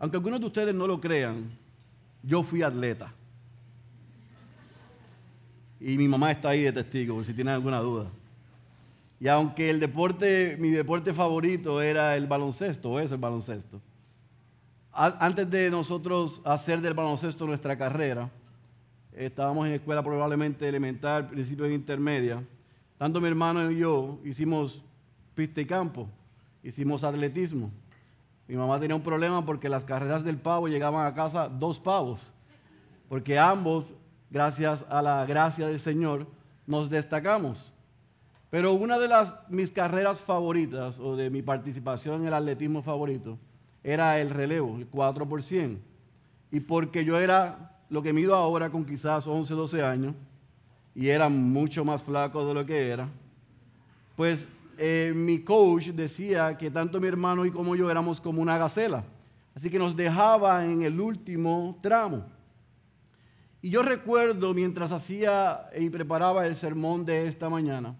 Aunque algunos de ustedes no lo crean, yo fui atleta. Y mi mamá está ahí de testigo, por si tienen alguna duda. Y aunque el deporte, mi deporte favorito era el baloncesto, es el baloncesto, antes de nosotros hacer del baloncesto nuestra carrera, estábamos en escuela probablemente elemental, principio de intermedia. Tanto mi hermano y yo hicimos pista y campo, hicimos atletismo. Mi mamá tenía un problema porque las carreras del pavo llegaban a casa dos pavos, porque ambos, gracias a la gracia del Señor, nos destacamos. Pero una de las mis carreras favoritas o de mi participación en el atletismo favorito era el relevo, el 4 por 100. Y porque yo era lo que mido ahora con quizás 11, 12 años, y era mucho más flaco de lo que era, pues eh, mi coach decía que tanto mi hermano y como yo éramos como una gacela. Así que nos dejaba en el último tramo. Y yo recuerdo mientras hacía y preparaba el sermón de esta mañana,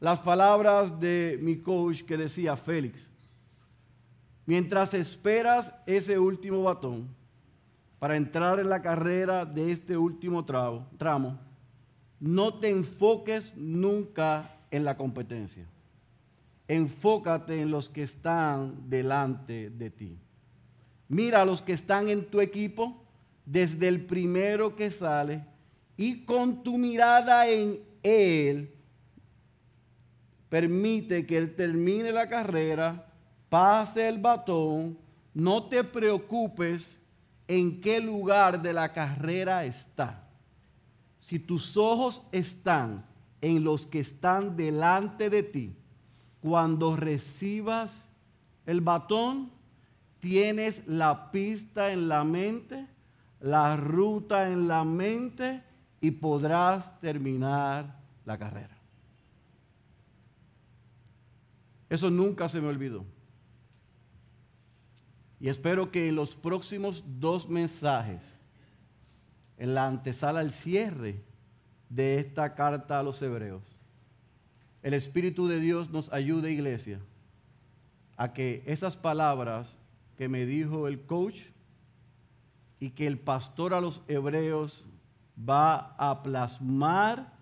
las palabras de mi coach que decía, Félix, Mientras esperas ese último batón para entrar en la carrera de este último tramo, no te enfoques nunca en la competencia. Enfócate en los que están delante de ti. Mira a los que están en tu equipo desde el primero que sale y con tu mirada en él, permite que él termine la carrera pase el batón, no te preocupes en qué lugar de la carrera está. Si tus ojos están en los que están delante de ti, cuando recibas el batón, tienes la pista en la mente, la ruta en la mente y podrás terminar la carrera. Eso nunca se me olvidó. Y espero que en los próximos dos mensajes, en la antesala al cierre de esta carta a los hebreos, el Espíritu de Dios nos ayude, iglesia, a que esas palabras que me dijo el coach y que el pastor a los hebreos va a plasmar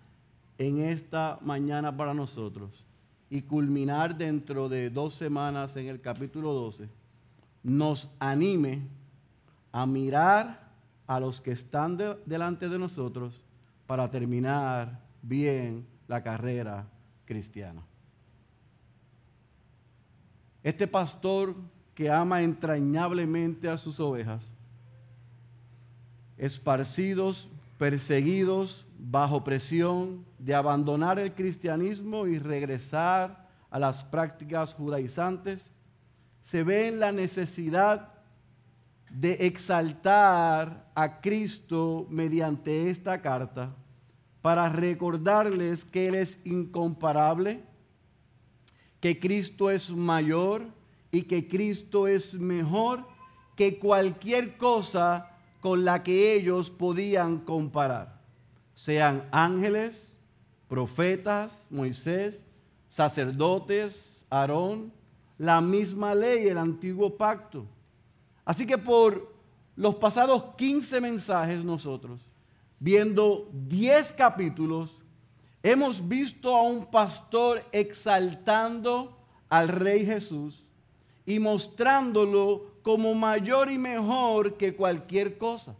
en esta mañana para nosotros y culminar dentro de dos semanas en el capítulo 12 nos anime a mirar a los que están delante de nosotros para terminar bien la carrera Este pastor que ama entrañablemente a sus ovejas, esparcidos, perseguidos, bajo presión de abandonar el cristianismo y regresar a las prácticas judaizantes, se ve en la necesidad de exaltar a Cristo mediante esta carta para recordarles que Él es incomparable, que Cristo es mayor y que Cristo es mejor que cualquier cosa con la que ellos podían comparar, sean ángeles, profetas, Moisés, sacerdotes, Aarón, la misma ley, el antiguo pacto. Así que por los pasados 15 mensajes nosotros, viendo 10 capítulos, hemos visto a un pastor exaltando al Rey Jesús y mostrándolo como mayor y mejor que cualquier cosa.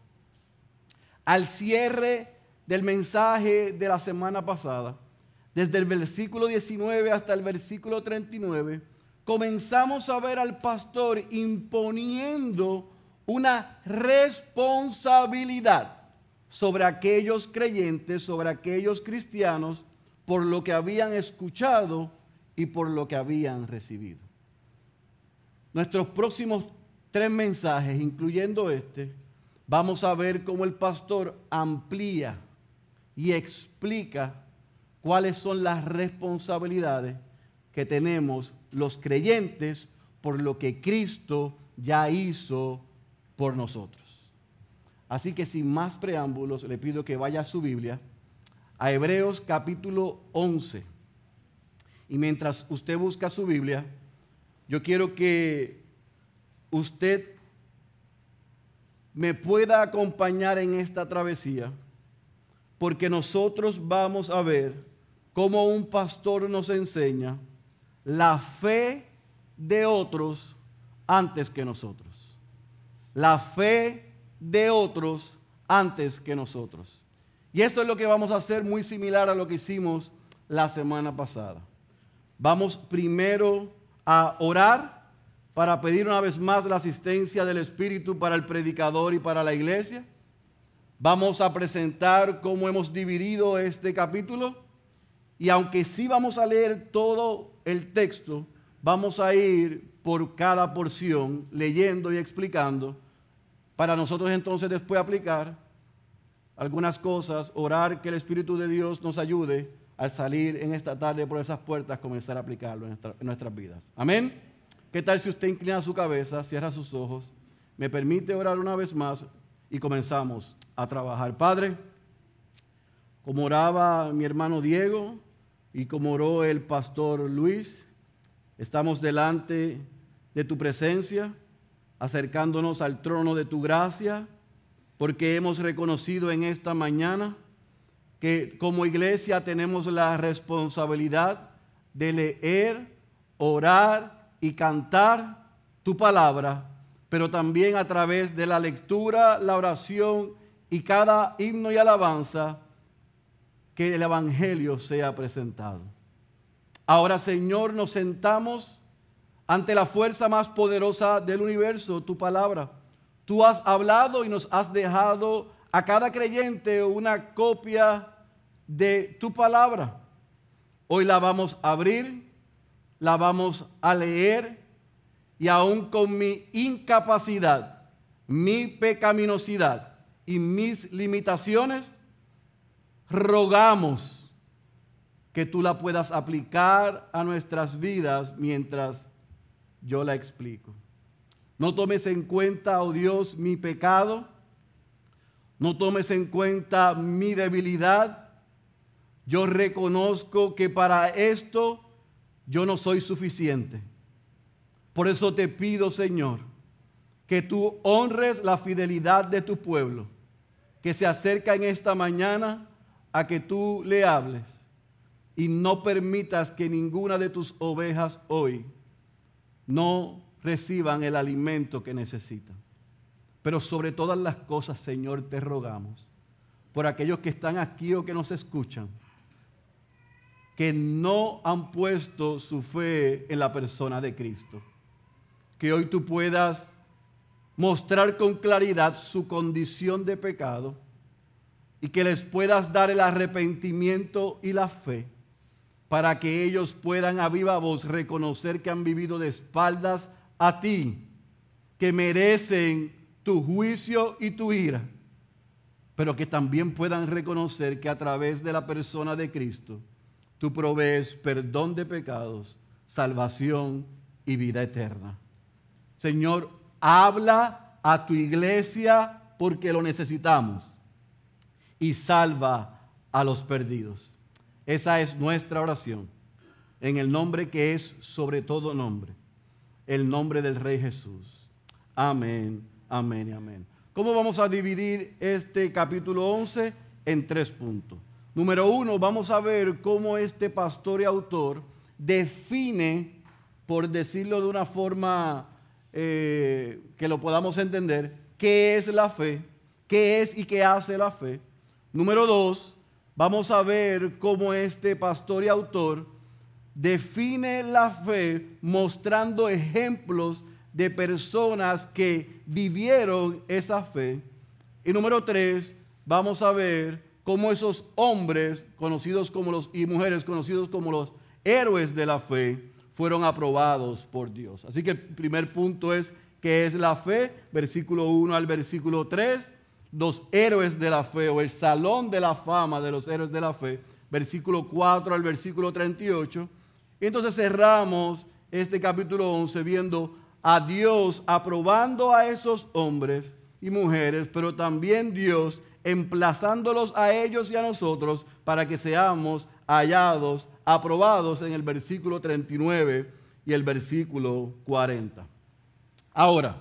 Al cierre del mensaje de la semana pasada, desde el versículo 19 hasta el versículo 39, comenzamos a ver al pastor imponiendo una responsabilidad sobre aquellos creyentes, sobre aquellos cristianos, por lo que habían escuchado y por lo que habían recibido. Nuestros próximos tres mensajes, incluyendo este, vamos a ver cómo el pastor amplía y explica cuáles son las responsabilidades que tenemos los creyentes por lo que Cristo ya hizo por nosotros. Así que sin más preámbulos, le pido que vaya a su Biblia, a Hebreos capítulo 11. Y mientras usted busca su Biblia, yo quiero que usted me pueda acompañar en esta travesía, porque nosotros vamos a ver cómo un pastor nos enseña la fe de otros antes que nosotros. La fe de otros antes que nosotros. Y esto es lo que vamos a hacer muy similar a lo que hicimos la semana pasada. Vamos primero a orar para pedir una vez más la asistencia del Espíritu para el predicador y para la iglesia. Vamos a presentar cómo hemos dividido este capítulo. Y aunque sí vamos a leer todo el texto, vamos a ir por cada porción leyendo y explicando para nosotros entonces después aplicar algunas cosas, orar que el Espíritu de Dios nos ayude al salir en esta tarde por esas puertas, comenzar a aplicarlo en, nuestras vidas. Amén. ¿Qué tal si usted inclina su cabeza, cierra sus ojos, me permite orar una vez más y comenzamos a trabajar? Padre, como oraba mi hermano Diego y como oró el pastor Luis, estamos delante de tu presencia, acercándonos al trono de tu gracia, porque hemos reconocido en esta mañana que como iglesia tenemos la responsabilidad de leer, orar y cantar tu palabra, pero también a través de la lectura, la oración y cada himno y alabanza, que el Evangelio sea presentado. Ahora, Señor, nos sentamos ante la fuerza más poderosa del universo, tu palabra. Tú has hablado y nos has dejado a cada creyente una copia de tu palabra. Hoy la vamos a abrir, la vamos a leer y aún con mi incapacidad, mi pecaminosidad y mis limitaciones, rogamos que tú la puedas aplicar a nuestras vidas mientras yo la explico. No tomes en cuenta, oh Dios, mi pecado. No tomes en cuenta mi debilidad. Yo reconozco que para esto yo no soy suficiente. Por eso te pido, Señor, que tú honres la fidelidad de tu pueblo, que se acerca en esta mañana a que tú le hables y no permitas que ninguna de tus ovejas hoy no reciban el alimento que necesitan. Pero sobre todas las cosas, Señor, te rogamos por aquellos que están aquí o que nos escuchan, que no han puesto su fe en la persona de Cristo. Que hoy tú puedas mostrar con claridad su condición de pecado y que les puedas dar el arrepentimiento y la fe para que ellos puedan a viva voz reconocer que han vivido de espaldas a ti, que merecen tu juicio y tu ira, pero que también puedan reconocer que a través de la persona de Cristo tú provees perdón de pecados, salvación y vida eterna. Señor, habla a tu iglesia porque lo necesitamos y salva a los perdidos. Esa es nuestra oración. En el nombre que es sobre todo nombre. El nombre del Rey Jesús. Amén, amén y amén. ¿Cómo vamos a dividir este capítulo 11? En tres puntos. Número uno, vamos a ver cómo este pastor y autor define, por decirlo de una forma eh, que lo podamos entender, qué es la fe, qué es y qué hace la fe. Número dos, vamos a ver cómo este pastor y autor define la fe mostrando ejemplos de personas que vivieron esa fe. Y número tres, vamos a ver cómo esos hombres conocidos como los y mujeres conocidos como los héroes de la fe fueron aprobados por Dios. Así que el primer punto es qué es la fe, versículo 1 al versículo 3 los héroes de la fe o el salón de la fama de los héroes de la fe, versículo 4 al versículo 38. Y entonces cerramos este capítulo 11 viendo a Dios aprobando a esos hombres y mujeres, pero también Dios emplazándolos a ellos y a nosotros para que seamos hallados, aprobados en el versículo 39 y el versículo 40. Ahora,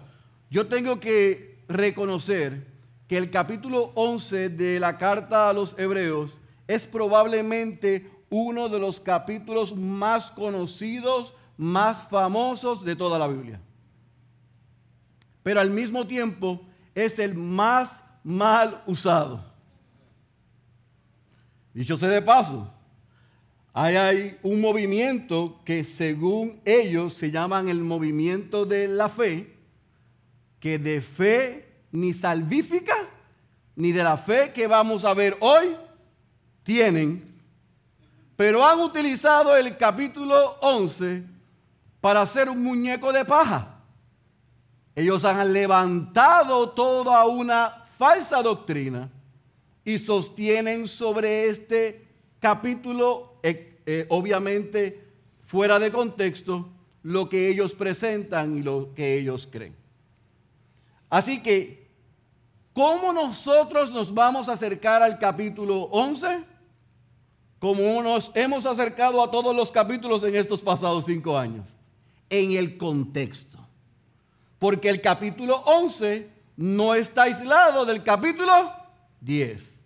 yo tengo que reconocer que el capítulo 11 de la carta a los hebreos es probablemente uno de los capítulos más conocidos, más famosos de toda la Biblia. Pero al mismo tiempo es el más mal usado. Dicho sea de paso, hay, un movimiento que según ellos se llaman el movimiento de la fe, que de fe ni salvífica, ni de la fe que vamos a ver hoy, tienen, pero han utilizado el capítulo 11 para hacer un muñeco de paja. Ellos han levantado toda una falsa doctrina y sostienen sobre este capítulo, eh, eh, obviamente fuera de contexto, lo que ellos presentan y lo que ellos creen. Así que, ¿cómo nosotros nos vamos a acercar al capítulo 11? Como nos hemos acercado a todos los capítulos en estos pasados cinco años, en el contexto. Porque el capítulo 11 no está aislado del capítulo 10.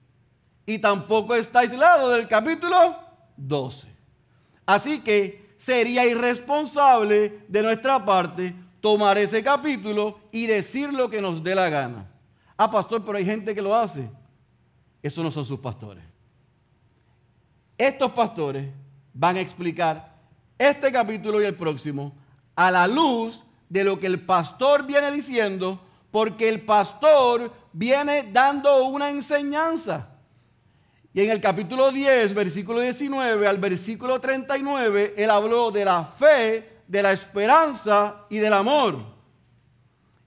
Y tampoco está aislado del capítulo 12. Así que sería irresponsable de nuestra parte tomar ese capítulo y decir lo que nos dé la gana. Ah, pastor, pero hay gente que lo hace. Esos no son sus pastores. Estos pastores van a explicar este capítulo y el próximo a la luz de lo que el pastor viene diciendo, porque el pastor viene dando una enseñanza. Y en el capítulo 10, versículo 19 al versículo 39, él habló de la fe, de la esperanza y del amor.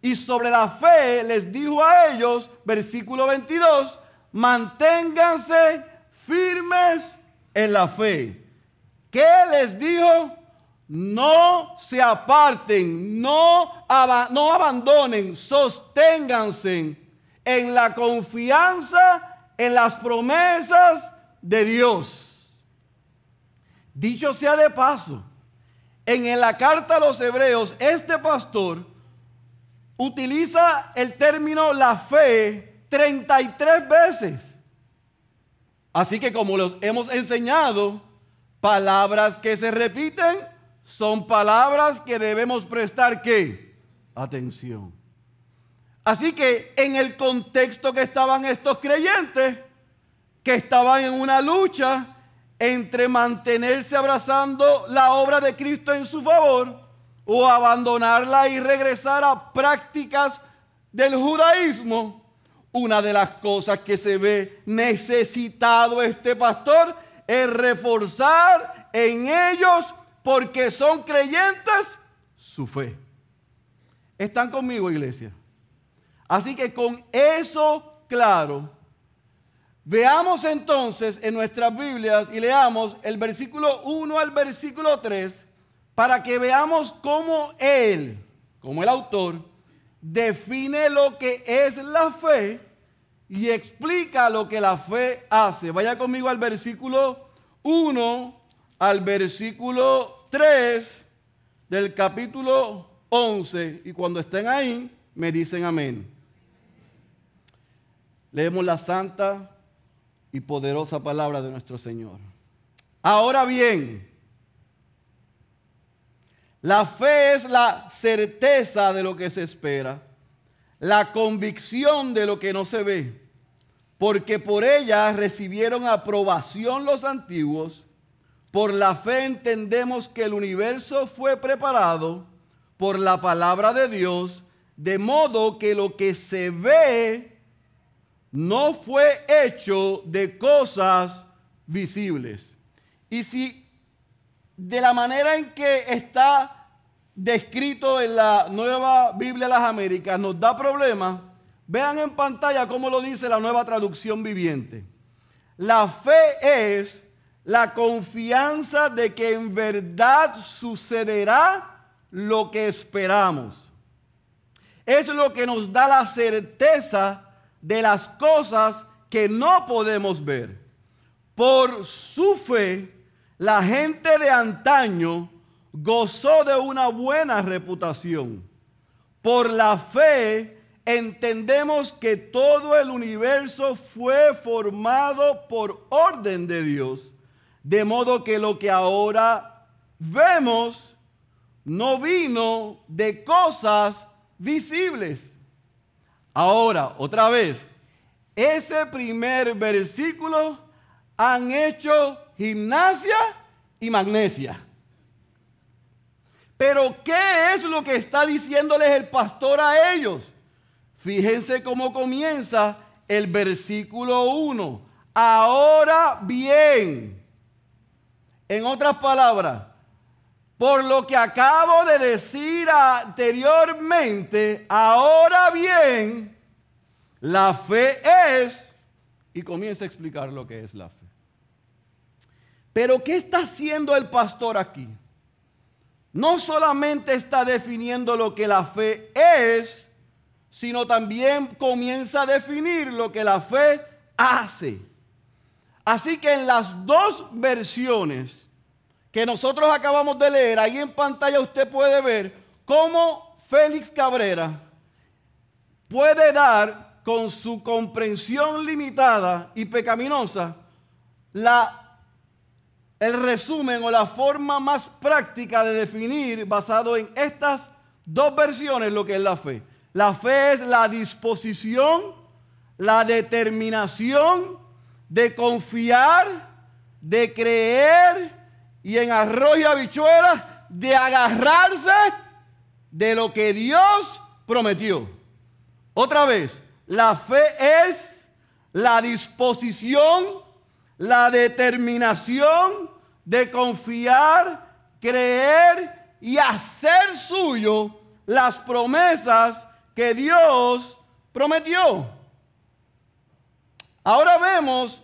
Y sobre la fe les dijo a ellos, versículo 22, manténganse firmes en la fe. ¿Qué les dijo? no se aparten, no, no abandonen, sosténganse en la confianza en las promesas de Dios. Dicho sea de paso, en la carta a los hebreos, este pastor utiliza el término la fe 33 veces. Así que como los hemos enseñado, palabras que se repiten son palabras que debemos prestar qué? Atención. Así que en el contexto que estaban estos creyentes, que estaban en una lucha entre mantenerse abrazando la obra de Cristo en su favor o abandonarla y regresar a prácticas del judaísmo, una de las cosas que se ve necesitado este pastor es reforzar en ellos porque son creyentes, su fe. ¿Están conmigo, iglesia? Así que con eso claro, veamos entonces en nuestras Biblias y leamos el versículo 1 al versículo 3 para que veamos cómo él, como el autor, define lo que es la fe y explica lo que la fe hace. Vaya conmigo al versículo 1 al versículo 3 del capítulo 11 y cuando estén ahí me dicen amén. Leemos la santa y poderosa palabra de nuestro Señor. Ahora bien, la fe es la certeza de lo que se espera, la convicción de lo que no se ve, porque por ella recibieron aprobación los antiguos por la fe entendemos que el universo fue preparado por la palabra de Dios, de modo que lo que se ve no fue hecho de cosas visibles. Y si de la manera en que está descrito en la nueva Biblia de las Américas nos da problemas, vean en pantalla cómo lo dice la nueva traducción viviente. La fe es la confianza de que en verdad sucederá lo que esperamos. Es lo que nos da la certeza de las cosas que no podemos ver. Por su fe, la gente de antaño gozó de una buena reputación. Por la fe, entendemos que todo el universo fue formado por orden de Dios, de modo que lo que ahora vemos no vino de cosas visibles. Ahora, otra vez, ese primer versículo han hecho gimnasia y magnesia. Pero ¿qué es lo que está diciéndoles el pastor a ellos? Fíjense cómo comienza el versículo 1. Ahora bien, en otras palabras, por lo que acabo de decir anteriormente, ahora bien, la fe es, y comienza a explicar lo que es la fe. Pero ¿qué está haciendo el pastor aquí? No solamente está definiendo lo que la fe es, sino también comienza a definir lo que la fe hace. Así que en las dos versiones que nosotros acabamos de leer, ahí en pantalla usted puede ver cómo Félix Cabrera puede dar con su comprensión limitada y pecaminosa la, el resumen o la forma más práctica de definir basado en estas dos versiones lo que es la fe. La fe es la disposición, la determinación de confiar, de creer y en arroz y habichuelas de agarrarse de lo que Dios prometió. Otra vez, la fe es la disposición, la determinación de confiar, creer y hacer suyo las promesas que Dios prometió. Ahora vemos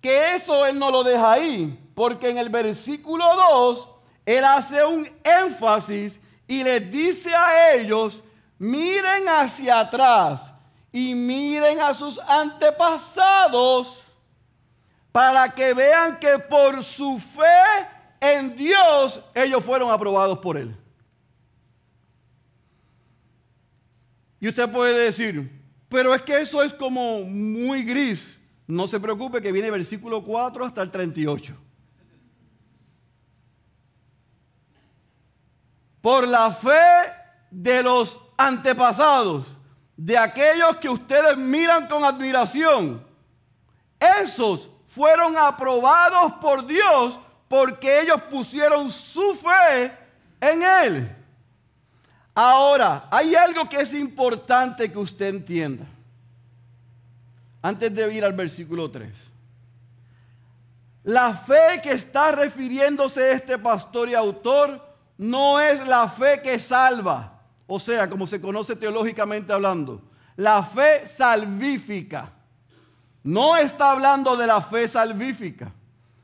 que eso Él no lo deja ahí, porque en el versículo 2 Él hace un énfasis y les dice a ellos, miren hacia atrás y miren a sus antepasados para que vean que por su fe en Dios ellos fueron aprobados por Él. Y usted puede decir, pero es que eso es como muy gris. No se preocupe que viene versículo 4 hasta el 38. Por la fe de los antepasados, de aquellos que ustedes miran con admiración, esos fueron aprobados por Dios porque ellos pusieron su fe en Él. Ahora, hay algo que es importante que usted entienda. Antes de ir al versículo 3. La fe que está refiriéndose este pastor y autor no es la fe que salva, o sea, como se conoce teológicamente hablando, la fe salvífica. No está hablando de la fe salvífica.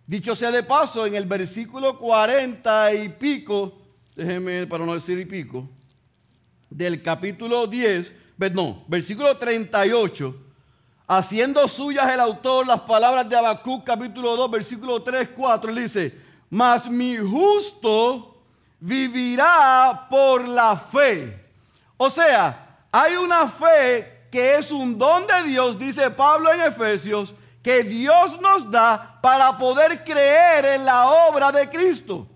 Dicho sea de paso, en el versículo 40 y pico, déjeme para no decir y pico, del capítulo 10, no, versículo 38, haciendo suyas el autor las palabras de Habacuc, capítulo 2, versículo 3, 4, él dice, mas mi justo vivirá por la fe. O sea, hay una fe que es un don de Dios, dice Pablo en Efesios, que Dios nos da para poder creer en la obra de Cristo.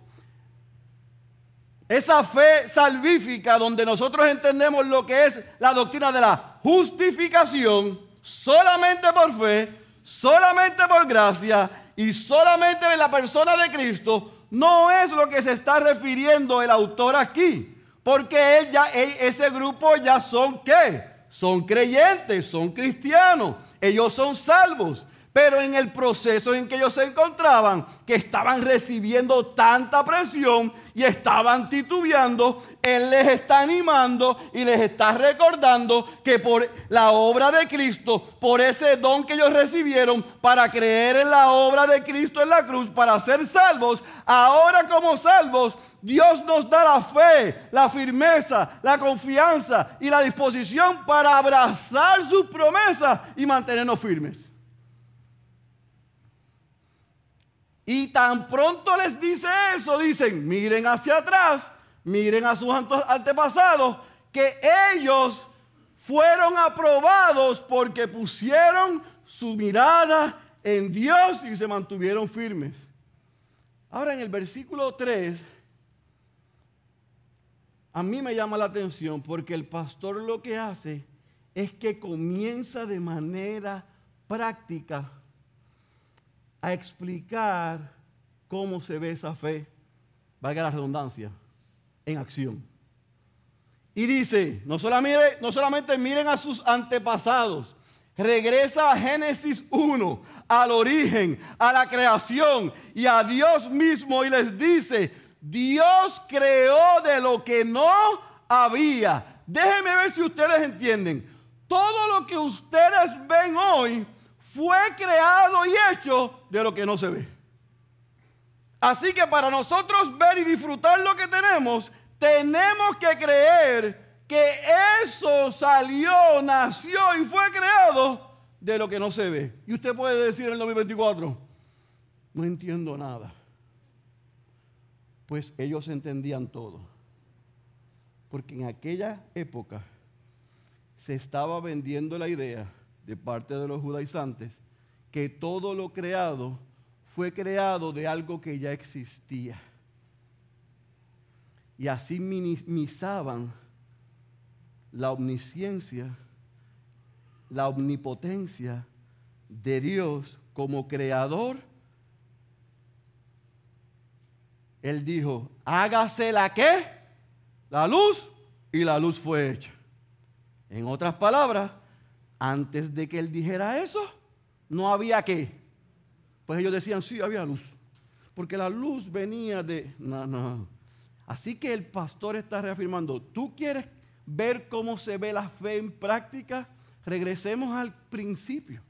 Esa fe salvífica donde nosotros entendemos lo que es la doctrina de la justificación solamente por fe, solamente por gracia y solamente en la persona de Cristo, no es lo que se está refiriendo el autor aquí. Porque él ya, ese grupo ya son qué? Son creyentes, son cristianos, ellos son salvos. Pero en el proceso en que ellos se encontraban, que estaban recibiendo tanta presión y estaban titubeando, Él les está animando y les está recordando que por la obra de Cristo, por ese don que ellos recibieron para creer en la obra de Cristo en la cruz, para ser salvos, ahora como salvos, Dios nos da la fe, la firmeza, la confianza y la disposición para abrazar sus promesas y mantenernos firmes. Y tan pronto les dice eso, dicen, miren hacia atrás, miren a sus antepasados, que ellos fueron aprobados porque pusieron su mirada en Dios y se mantuvieron firmes. Ahora en el versículo 3, a mí me llama la atención porque el pastor lo que hace es que comienza de manera práctica a explicar cómo se ve esa fe, valga la redundancia, en acción. Y dice, no solamente, no solamente miren a sus antepasados, regresa a Génesis 1, al origen, a la creación y a Dios mismo y les dice, Dios creó de lo que no había. Déjenme ver si ustedes entienden. Todo lo que ustedes ven hoy fue creado y hecho de lo que no se ve. Así que para nosotros ver y disfrutar lo que tenemos, tenemos que creer que eso salió, nació y fue creado de lo que no se ve. Y usted puede decir en el 2024, no entiendo nada. Pues ellos entendían todo. Porque en aquella época se estaba vendiendo la idea de parte de los judaizantes que todo lo creado fue creado de algo que ya existía. Y así minimizaban la omnisciencia, la omnipotencia de Dios como creador. Él dijo, hágase la que, la luz, y la luz fue hecha. En otras palabras, antes de que él dijera eso, no había qué. Pues ellos decían, sí, había luz. Porque la luz venía de... No, no. Así que el pastor está reafirmando, ¿tú quieres ver cómo se ve la fe en práctica? Regresemos al principio.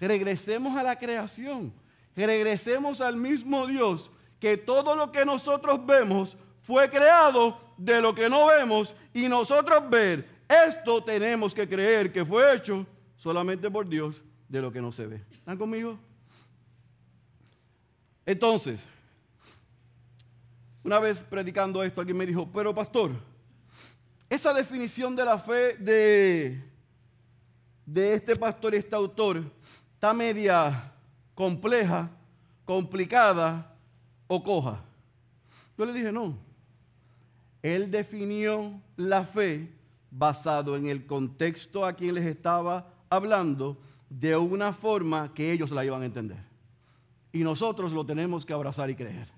Regresemos a la creación. Regresemos al mismo Dios que todo lo que nosotros vemos fue creado de lo que no vemos y nosotros ver esto tenemos que creer que fue hecho solamente por Dios de lo que no se ve. ¿Están conmigo? Entonces, una vez predicando esto, alguien me dijo, pero pastor, esa definición de la fe de, de este pastor y este autor está media compleja, complicada o coja. Yo le dije, no. Él definió la fe basado en el contexto a quien les estaba hablando de una forma que ellos la iban a entender. Y nosotros lo tenemos que abrazar y creer.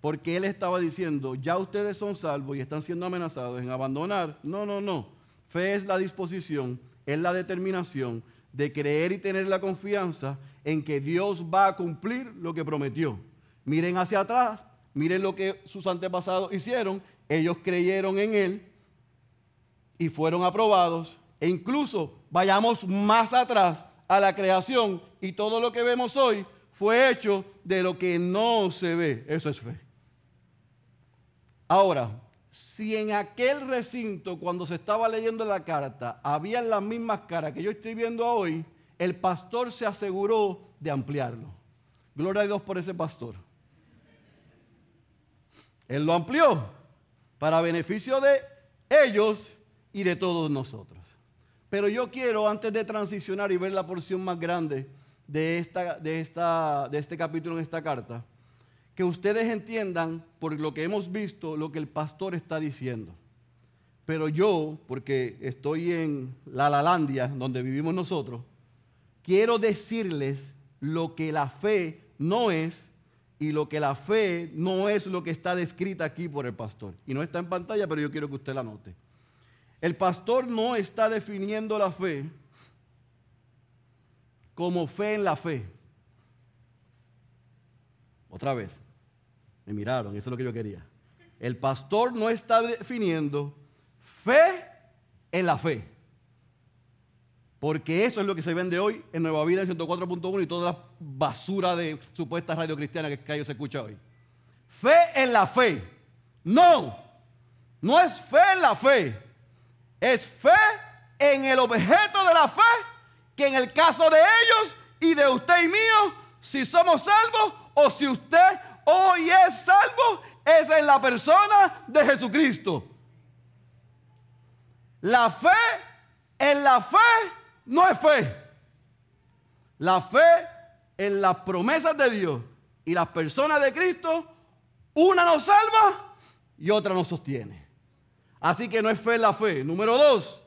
Porque él estaba diciendo, ya ustedes son salvos y están siendo amenazados en abandonar. No, no, no. Fe es la disposición, es la determinación de creer y tener la confianza en que Dios va a cumplir lo que prometió. Miren hacia atrás, miren lo que sus antepasados hicieron. Ellos creyeron en Él y fueron aprobados. E incluso vayamos más atrás a la creación y todo lo que vemos hoy fue hecho de lo que no se ve. Eso es fe. Ahora, si en aquel recinto, cuando se estaba leyendo la carta, habían las mismas caras que yo estoy viendo hoy, el pastor se aseguró de ampliarlo. Gloria a Dios por ese pastor. Él lo amplió para beneficio de ellos y de todos nosotros. Pero yo quiero, antes de transicionar y ver la porción más grande de, esta, de, esta, de este capítulo en esta carta, que ustedes entiendan por lo que hemos visto lo que el pastor está diciendo. Pero yo, porque estoy en la Lalandia, donde vivimos nosotros, quiero decirles lo que la fe no es y lo que la fe no es lo que está descrita aquí por el pastor. Y no está en pantalla, pero yo quiero que usted la note. El pastor no está definiendo la fe como fe en la fe. Otra vez, me miraron, eso es lo que yo quería. El pastor no está definiendo fe en la fe. Porque eso es lo que se vende hoy en Nueva Vida en 104.1 y toda la basura de supuesta radio cristiana que se escucha hoy. Fe en la fe. No, no es fe en la fe es fe en el objeto de la fe, que en el caso de ellos y de usted y mío, si somos salvos o si usted hoy es salvo, es en la persona de Jesucristo. La fe en la fe no es fe. La fe en las promesas de Dios y las personas de Cristo, una nos salva y otra nos sostiene. Así que no es fe la fe. Número dos,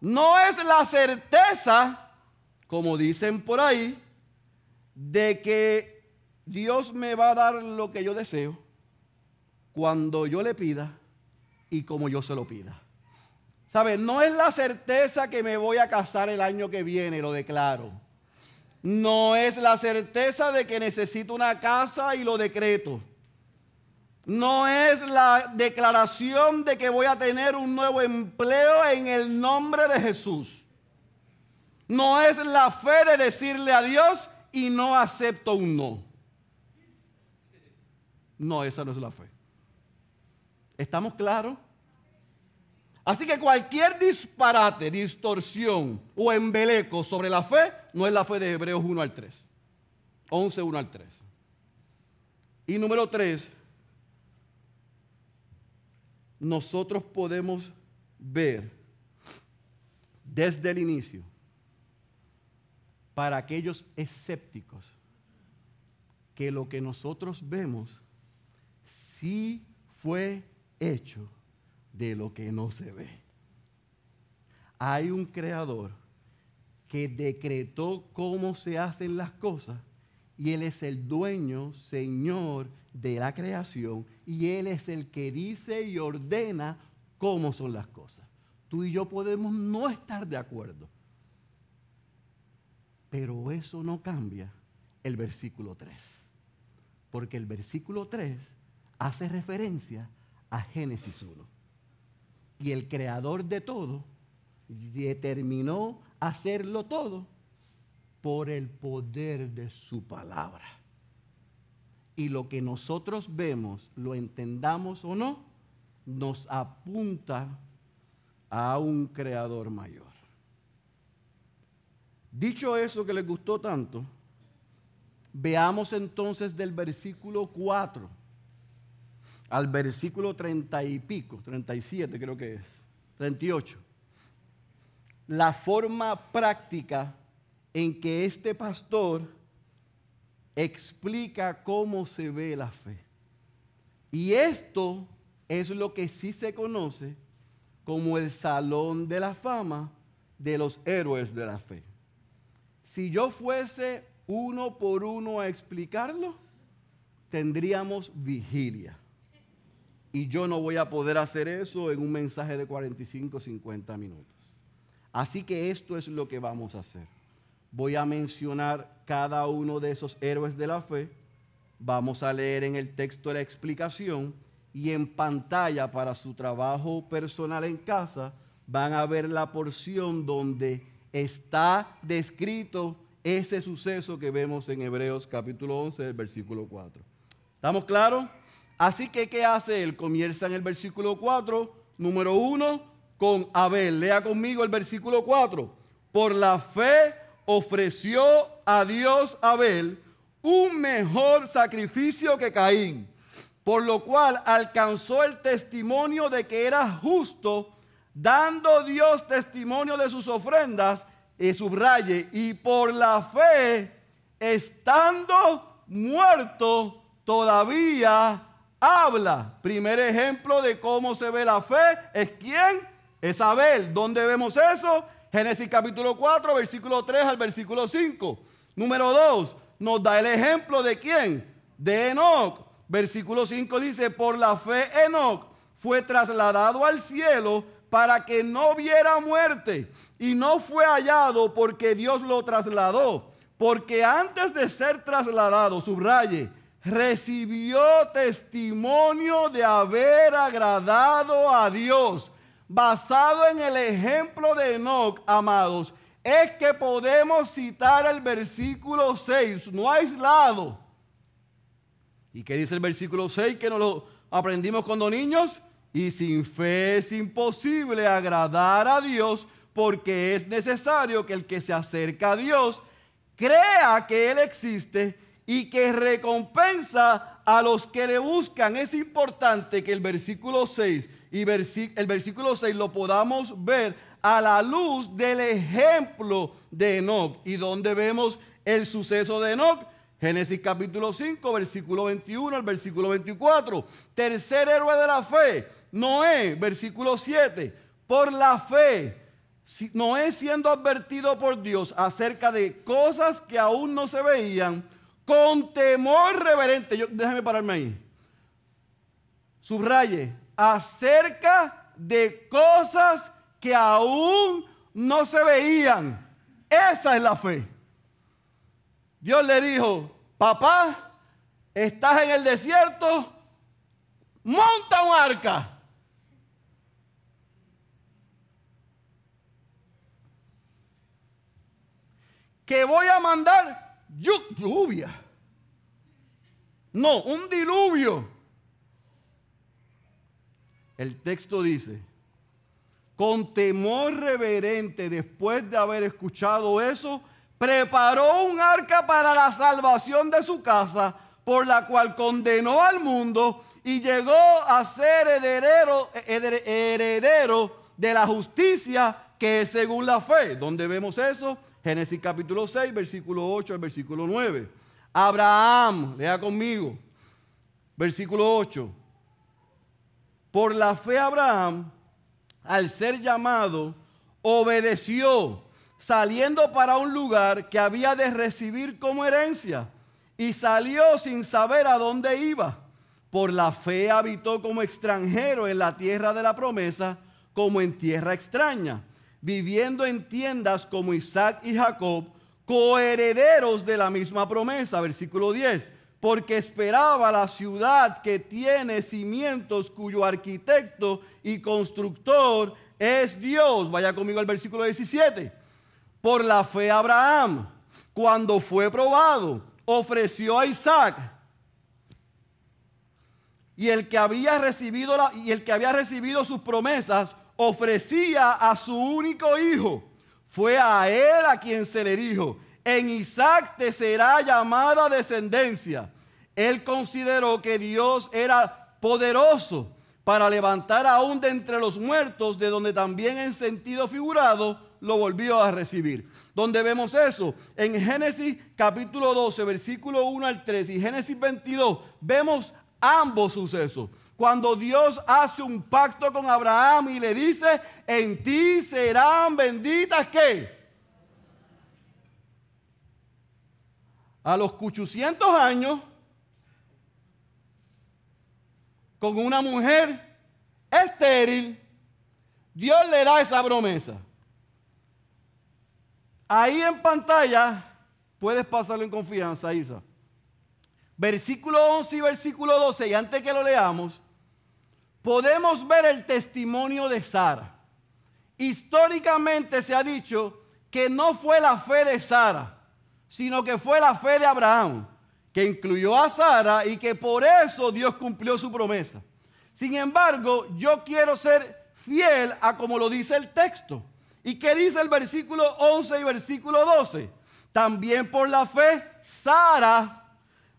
no es la certeza, como dicen por ahí, de que Dios me va a dar lo que yo deseo cuando yo le pida y como yo se lo pida. ¿Sabes? No es la certeza que me voy a casar el año que viene, lo declaro. No es la certeza de que necesito una casa y lo decreto. No es la declaración de que voy a tener un nuevo empleo en el nombre de Jesús. No es la fe de decirle a Dios y no acepto un no. No, esa no es la fe. ¿Estamos claros? Así que cualquier disparate, distorsión o embeleco sobre la fe no es la fe de Hebreos 1 al 3. 11, 1 al 3. Y número 3, nosotros podemos ver desde el inicio para aquellos escépticos que lo que nosotros vemos sí fue hecho de lo que no se ve. Hay un creador que decretó cómo se hacen las cosas y Él es el dueño, Señor de la creación y Él es el que dice y ordena cómo son las cosas. Tú y yo podemos no estar de acuerdo, pero eso no cambia el versículo 3, porque el versículo 3 hace referencia a Génesis 1. Y el creador de todo determinó hacerlo todo por el poder de su palabra. Y lo que nosotros vemos, lo entendamos o no, nos apunta a un creador mayor. Dicho eso que les gustó tanto, veamos entonces del versículo 4 al versículo 30 y pico, 37 creo que es, 38, la forma práctica en que este pastor explica cómo se ve la fe. Y esto es lo que sí se conoce como el salón de la fama de los héroes de la fe. Si yo fuese uno por uno a explicarlo, tendríamos vigilia. Y yo no voy a poder hacer eso en un mensaje de 45, 50 minutos. Así que esto es lo que vamos a hacer. Voy a mencionar cada uno de esos héroes de la fe. Vamos a leer en el texto la explicación y en pantalla para su trabajo personal en casa van a ver la porción donde está descrito ese suceso que vemos en Hebreos capítulo 11, versículo 4. ¿Estamos claros? Así que, ¿qué hace él? Comienza en el versículo 4, número 1, con Abel. Lea conmigo el versículo 4. Por la fe ofreció a Dios Abel un mejor sacrificio que Caín, por lo cual alcanzó el testimonio de que era justo, dando Dios testimonio de sus ofrendas, y subraye, y por la fe, estando muerto, todavía habla. Primer ejemplo de cómo se ve la fe es quién? Es Abel. ¿Dónde vemos eso? Génesis capítulo 4, versículo 3 al versículo 5. Número 2, nos da el ejemplo de quién? De Enoch. Versículo 5 dice, por la fe Enoch fue trasladado al cielo para que no viera muerte y no fue hallado porque Dios lo trasladó. Porque antes de ser trasladado, subraye, recibió testimonio de haber agradado a Dios. Basado en el ejemplo de Enoch, amados, es que podemos citar el versículo 6, no aislado. ¿Y qué dice el versículo 6 que nos lo aprendimos cuando niños? Y sin fe es imposible agradar a Dios porque es necesario que el que se acerca a Dios crea que Él existe y que recompensa a los que le buscan. Es importante que el versículo 6 y el versículo 6 lo podamos ver a la luz del ejemplo de Enoch. ¿Y dónde vemos el suceso de Enoch? Génesis capítulo 5, versículo 21 al versículo 24. Tercer héroe de la fe, Noé, versículo 7. Por la fe, Noé siendo advertido por Dios acerca de cosas que aún no se veían, con temor reverente. Yo, déjame pararme ahí. Subraye, acerca de cosas que aún no se veían. Esa es la fe. Dios le dijo, papá, estás en el desierto, monta un arca. Que voy a mandar lluvia. No, un diluvio. El texto dice, con temor reverente, después de haber escuchado eso, preparó un arca para la salvación de su casa, por la cual condenó al mundo y llegó a ser heredero, de la justicia que es según la fe. ¿Dónde vemos eso? Génesis capítulo 6, versículo 8 al versículo 9. Abraham, lea conmigo, versículo 8. Por la fe Abraham, al ser llamado, obedeció saliendo para un lugar que había de recibir como herencia, y salió sin saber a dónde iba. Por la fe habitó como extranjero en la tierra de la promesa, como en tierra extraña, viviendo en tiendas como Isaac y Jacob, coherederos de la misma promesa. Versículo 10. Porque esperaba la ciudad que tiene cimientos, cuyo arquitecto y constructor es Dios. Vaya conmigo al versículo 17 por la fe Abraham, cuando fue probado, ofreció a Isaac. Y el que había recibido y el que había recibido sus promesas ofrecía a su único hijo. Fue a él a quien se le dijo, en Isaac te será llamada descendencia. Él consideró que Dios era poderoso para levantar aún de entre los muertos, de donde también en sentido figurado lo volvió a recibir. ¿Dónde vemos eso? En Génesis capítulo 12, versículo 1 al 3 y Génesis 22, vemos ambos sucesos. Cuando Dios hace un pacto con Abraham y le dice, en ti serán benditas qué? A los 800 años, con una mujer estéril, Dios le da esa promesa. Ahí en pantalla puedes pasarlo en confianza, Isa. Versículo 11 y versículo 12, y antes que lo leamos, podemos ver el testimonio de Sara. Históricamente se ha dicho que no fue la fe de Sara, sino que fue la fe de Abraham, que incluyó a Sara y que por eso Dios cumplió su promesa. Sin embargo, yo quiero ser fiel a como lo dice el texto. ¿Y qué dice el versículo 11 y versículo 12? También por la fe, Sara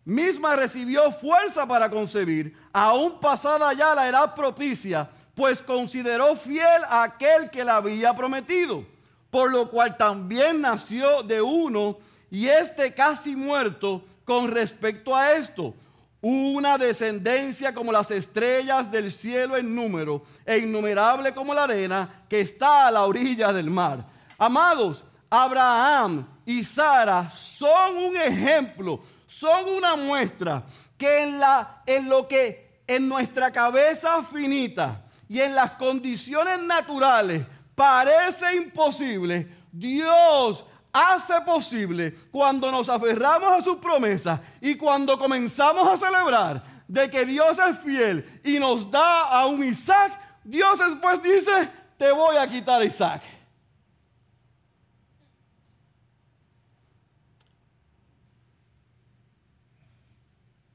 misma recibió fuerza para concebir, aún pasada ya la edad propicia, pues consideró fiel a aquel que la había prometido, por lo cual también nació de uno y este casi muerto con respecto a esto una descendencia como las estrellas del cielo en número e innumerable como la arena que está a la orilla del mar. Amados, Abraham y Sara son un ejemplo, son una muestra que en, la, en lo que en nuestra cabeza finita y en las condiciones naturales parece imposible, Dios hace posible cuando nos aferramos a sus promesas y cuando comenzamos a celebrar de que Dios es fiel y nos da a un Isaac, Dios después dice, te voy a quitar a Isaac.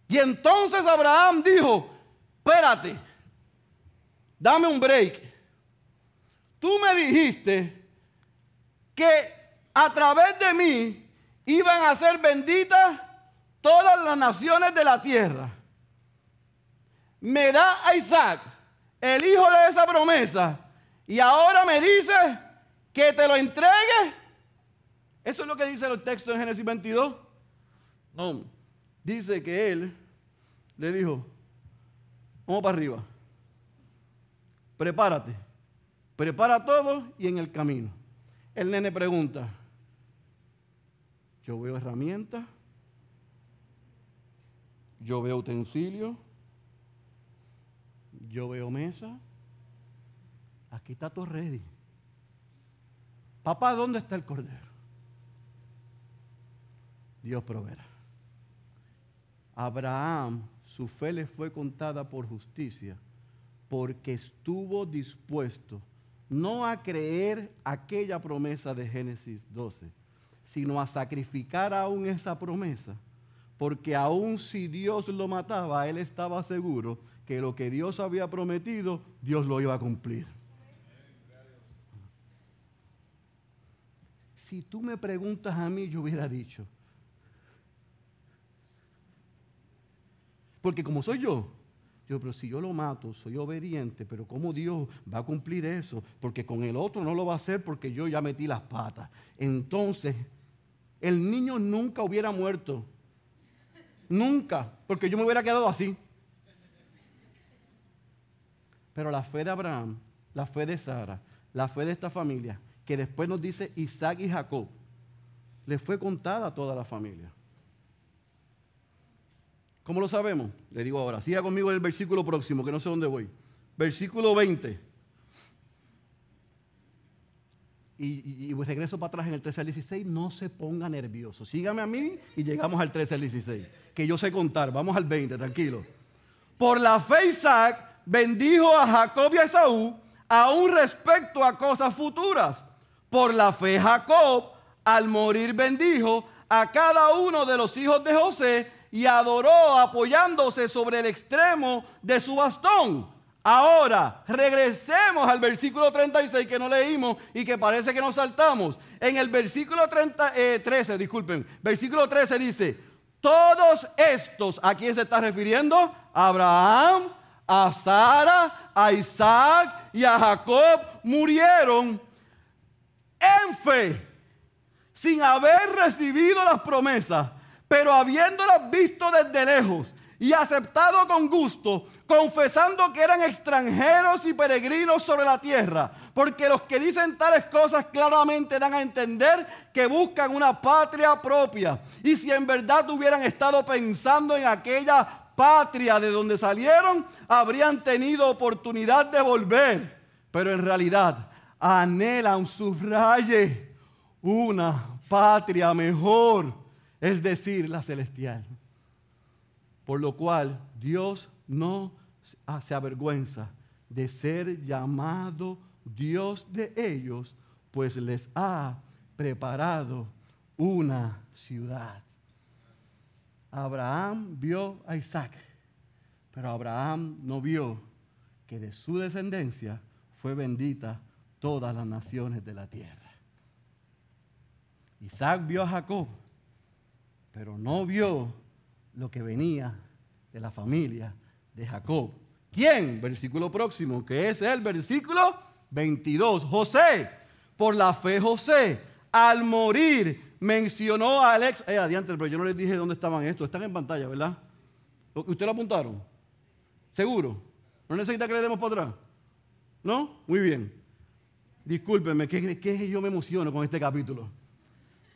Y entonces Abraham dijo, espérate, dame un break. Tú me dijiste que a través de mí iban a ser benditas todas las naciones de la tierra. Me da a Isaac, el hijo de esa promesa, y ahora me dice que te lo entregue. Eso es lo que dice el texto en Génesis 22. No, dice que él le dijo, vamos para arriba, prepárate, prepara todo y en el camino. El nene pregunta, yo veo herramientas, yo veo utensilios, yo veo mesa, aquí está todo ready. Papá, ¿dónde está el cordero? Dios proveerá. Abraham, su fe le fue contada por justicia porque estuvo dispuesto no a creer aquella promesa de Génesis 12, sino a sacrificar aún esa promesa, porque aún si Dios lo mataba, él estaba seguro que lo que Dios había prometido, Dios lo iba a cumplir. Si tú me preguntas a mí, yo hubiera dicho, porque como soy yo, yo, pero si yo lo mato, soy obediente, pero ¿cómo Dios va a cumplir eso? Porque con el otro no lo va a hacer porque yo ya metí las patas. Entonces, el niño nunca hubiera muerto. Nunca, porque yo me hubiera quedado así. Pero la fe de Abraham, la fe de Sara, la fe de esta familia, que después nos dice Isaac y Jacob, le fue contada a toda la familia. ¿Cómo lo sabemos? Le digo ahora, siga conmigo en el versículo próximo, que no sé dónde voy. Versículo 20. Y, regreso para atrás en el 13 al 16, no se ponga nervioso. Sígame a mí y llegamos al 13 al 16. Que yo sé contar. Vamos al 20, tranquilo. Por la fe Isaac bendijo a Jacob y a Esaú, aún respecto a cosas futuras. Por la fe Jacob, al morir bendijo a cada uno de los hijos de José y adoró apoyándose sobre el extremo de su bastón. Ahora, regresemos al versículo 36 que no leímos y que parece que nos saltamos. En el versículo 30, 13, eh, disculpen, versículo 13 dice, todos estos, ¿a quién se está refiriendo? Abraham, a Sara, a Isaac y a Jacob murieron en fe, sin haber recibido las promesas pero habiéndolas visto desde lejos y aceptado con gusto, confesando que eran extranjeros y peregrinos sobre la tierra, porque los que dicen tales cosas claramente dan a entender que buscan una patria propia. Y si en verdad hubieran estado pensando en aquella patria de donde salieron, habrían tenido oportunidad de volver. Pero en realidad anhelan, subraye, una patria mejor es decir, la celestial. Por lo cual Dios no se avergüenza de ser llamado Dios de ellos, pues les ha preparado una ciudad. Abraham vio a Isaac, pero Abraham no vio que de su descendencia fue bendita todas las naciones de la tierra. Isaac vio a Jacob, pero no vio lo que venía de la familia de Jacob. ¿Quién? Versículo próximo, que es el versículo 22. José, por la fe José, al morir, mencionó a Alex. Eh, adiante, pero yo no les dije dónde estaban estos. Están en pantalla, ¿verdad? ¿Ustedes lo apuntaron? ¿Seguro? ¿No necesita que le demos para atrás? ¿No? Muy bien. Discúlpenme, que, que yo me emociono con este capítulo.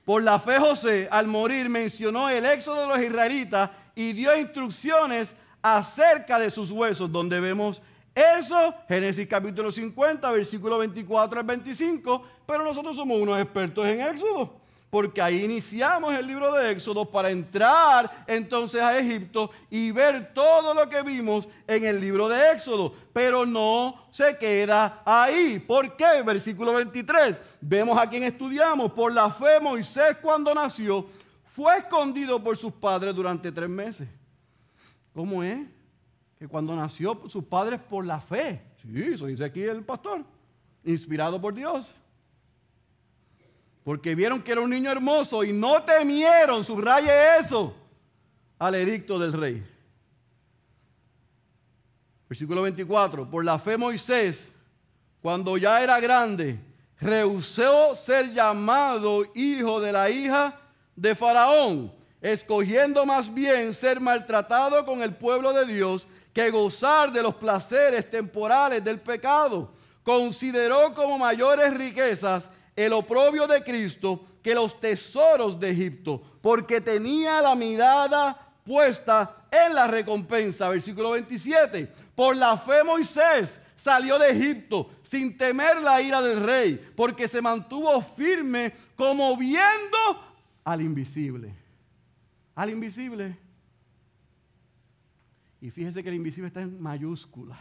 Por la fe José, al morir, mencionó el éxodo de los israelitas y dio instrucciones acerca de sus huesos, donde vemos eso, Génesis capítulo 50, versículo 24 al 25, pero nosotros somos unos expertos en éxodo porque ahí iniciamos el libro de Éxodo para entrar entonces a Egipto y ver todo lo que vimos en el libro de Éxodo. Pero no se queda ahí. ¿Por qué? Versículo 23. Vemos a quien estudiamos. Por la fe Moisés cuando nació fue escondido por sus padres durante tres meses. ¿Cómo es? Que cuando nació sus padres por la fe. Sí, eso dice aquí el pastor. Inspirado por Dios porque vieron que era un niño hermoso y no temieron, subraye eso, al edicto del rey. Versículo 24, por la fe Moisés, cuando ya era grande, rehusó ser llamado hijo de la hija de Faraón, escogiendo más bien ser maltratado con el pueblo de Dios que gozar de los placeres temporales del pecado. Consideró como mayores riquezas el oprobio de Cristo que los tesoros de Egipto, porque tenía la mirada puesta en la recompensa. Versículo 27. Por la fe Moisés salió de Egipto sin temer la ira del rey, porque se mantuvo firme como viendo al invisible. Al invisible. Y fíjese que el invisible está en mayúscula.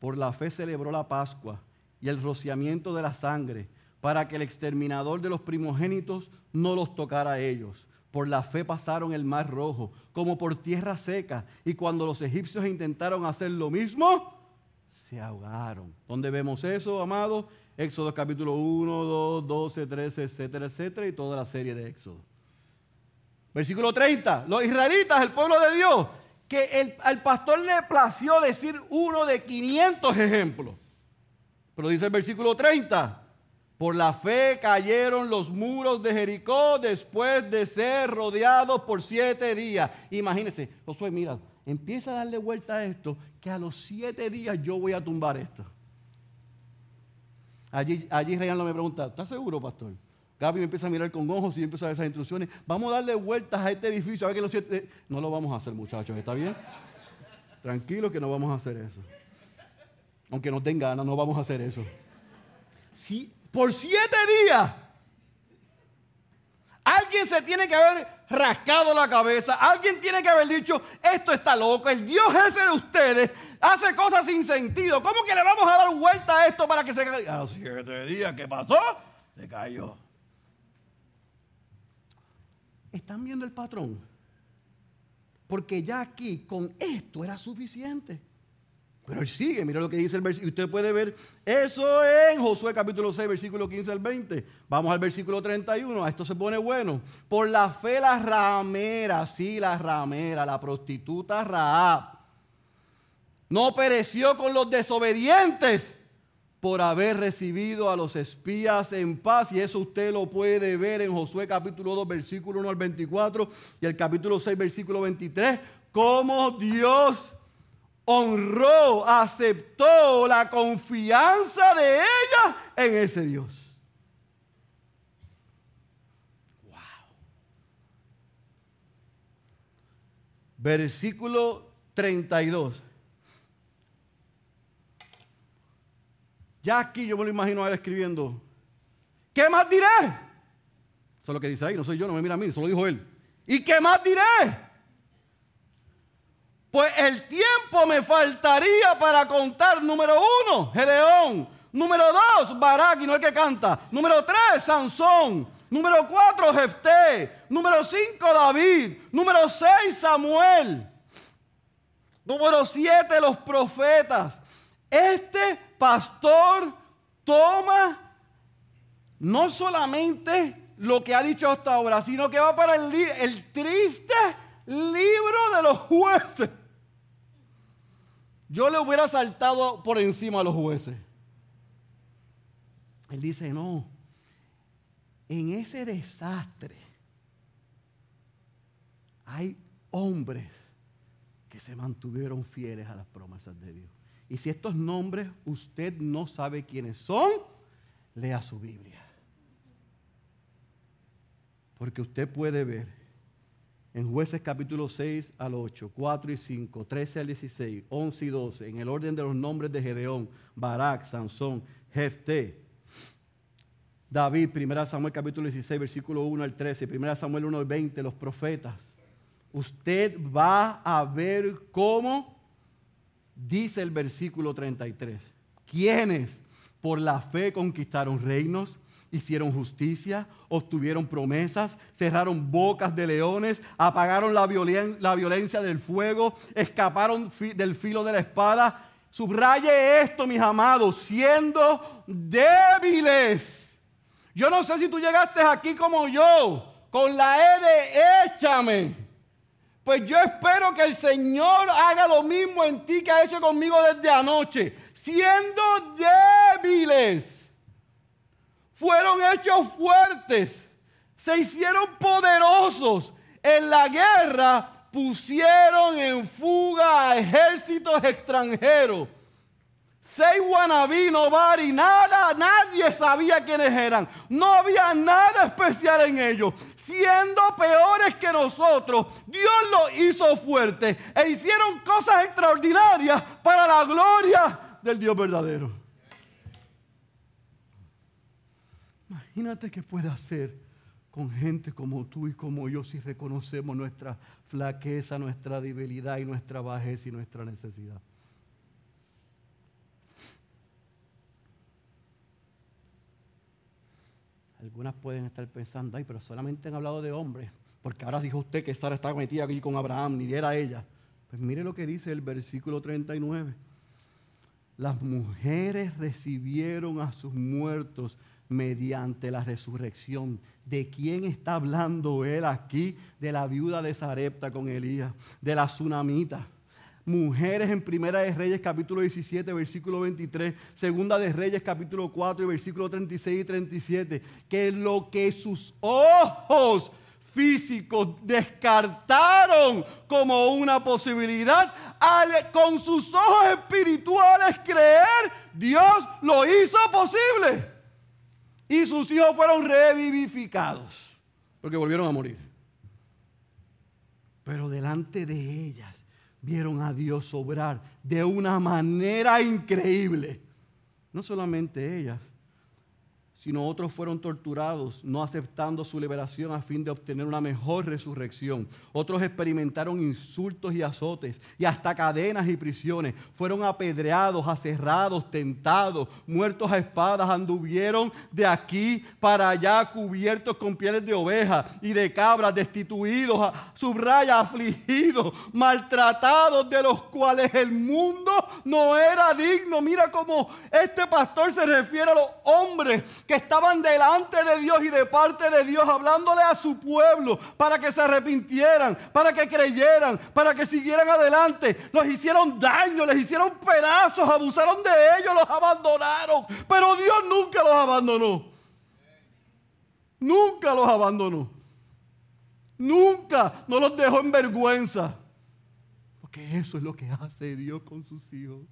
Por la fe celebró la Pascua y el rociamiento de la sangre, para que el exterminador de los primogénitos no los tocara a ellos. Por la fe pasaron el mar rojo, como por tierra seca, y cuando los egipcios intentaron hacer lo mismo, se ahogaron. ¿Dónde vemos eso, amados? Éxodo capítulo 1, 2, 12, 13, etcétera, etcétera, y toda la serie de Éxodo. Versículo 30. Los israelitas, el pueblo de Dios, que el, al pastor le plació decir uno de 500 ejemplos. Pero dice el versículo 30. Por la fe cayeron los muros de Jericó después de ser rodeados por siete días. Imagínense, Josué, mira, empieza a darle vuelta a esto, que a los siete días yo voy a tumbar esto. Allí, allí Reinaldo me pregunta, ¿estás seguro, pastor? Gaby me empieza a mirar con ojos y empieza a ver esas instrucciones. Vamos a darle vueltas a este edificio a ver que los siete... No lo vamos a hacer, muchachos, ¿está bien? Tranquilos que no vamos a hacer eso. Aunque nos den ganas, no vamos a hacer eso. Si, por siete días, alguien se tiene que haber rascado la cabeza, alguien tiene que haber dicho, esto está loco, el Dios ese de ustedes hace cosas sin sentido. ¿Cómo que le vamos a dar vuelta a esto para que se caiga? A siete días, ¿qué pasó? Se cayó. ¿Están viendo el patrón? Porque ya aquí con esto era suficiente. Pero él sigue, mira lo que dice el versículo. Usted puede ver eso en Josué capítulo 6, versículo 15 al 20. Vamos al versículo 31. Esto se pone bueno. Por la fe la ramera, sí, la ramera, la prostituta Raab, no pereció con los desobedientes por haber recibido a los espías en paz. Y eso usted lo puede ver en Josué capítulo 2, versículo 1 al 24 y el capítulo 6, versículo 23. Cómo Dios honró, aceptó la confianza de ella en ese Dios. Wow. Versículo 32. Ya aquí yo me lo imagino a él escribiendo. ¿Qué más diré? Eso es lo que dice ahí, no soy yo, no me mira a mí, eso lo dijo él. ¿Y qué más diré? Pues el tiempo me faltaría para contar, número uno, Gedeón. Número dos, Barak, y no el que canta. Número tres, Sansón. Número cuatro, Jefté. Número cinco, David. Número seis, Samuel. Número siete, los profetas. Este pastor toma no solamente lo que ha dicho hasta ahora, sino que va para el, el triste libro de los jueces. Yo le hubiera saltado por encima a los jueces. Él dice, no, en ese desastre hay hombres que se mantuvieron fieles a las promesas de Dios. Y si estos nombres usted no sabe quiénes son, lea su Biblia. Porque usted puede ver en jueces capítulo 6 al 8, 4 y 5, 13 al 16, 11 y 12, en el orden de los nombres de Gedeón, Barak, Sansón, Jefté, David, 1 Samuel capítulo 16, versículo 1 al 13, 1 Samuel 1 al 20, los profetas. Usted va a ver cómo dice el versículo 33, quienes por la fe conquistaron reinos, hicieron justicia, obtuvieron promesas, cerraron bocas de leones, apagaron la, violencia del fuego, escaparon del filo de la espada. Subraye esto, mis amados, siendo débiles. Yo no sé si tú llegaste aquí como yo, con la E de échame. Pues yo espero que el Señor haga lo mismo en ti que ha hecho conmigo desde anoche. Siendo débiles. Fueron hechos fuertes, se hicieron poderosos. En la guerra pusieron en fuga a ejércitos extranjeros. Seis wannabe, no y nada, nadie sabía quiénes eran. No había nada especial en ellos. Siendo peores que nosotros, Dios los hizo fuertes e hicieron cosas extraordinarias para la gloria del Dios verdadero. Imagínate qué puede hacer con gente como tú y como yo si reconocemos nuestra flaqueza, nuestra debilidad y nuestra bajeza y nuestra necesidad. Algunas pueden estar pensando, ay, pero solamente han hablado de hombres, porque ahora dijo usted que Sara estaba metida aquí con Abraham, ni era ella. Pues mire lo que dice el versículo 39. Las mujeres recibieron a sus muertos mediante la resurrección. ¿De quién está hablando él aquí? De la viuda de Sarepta con Elías, de la tsunamita. Mujeres en Primera de Reyes capítulo 17, versículo 23, Segunda de Reyes capítulo 4 y versículo 36 y 37, que lo que sus ojos físicos descartaron como una posibilidad, con sus ojos espirituales creer, Dios lo hizo posible. Y sus hijos fueron revivificados, porque volvieron a morir. Pero delante de ellas vieron a Dios obrar de una manera increíble. No solamente ellas, sino otros fueron torturados, no aceptando su liberación a fin de obtener una mejor resurrección. Otros experimentaron insultos y azotes y hasta cadenas y prisiones. Fueron apedreados, aserrados, tentados, muertos a espadas, anduvieron de aquí para allá cubiertos con pieles de oveja y de cabras, destituidos, subraya, afligidos, maltratados, de los cuales el mundo no era digno. Mira cómo este pastor se refiere a los hombres que estaban delante de Dios y de parte de Dios, hablándole a su pueblo para que se arrepintieran, para que creyeran, para que siguieran adelante. Los hicieron daño, les hicieron pedazos, abusaron de ellos, los abandonaron. Pero Dios nunca los abandonó. Nunca los abandonó. Nunca no los dejó en vergüenza. Porque eso es lo que hace Dios con sus hijos.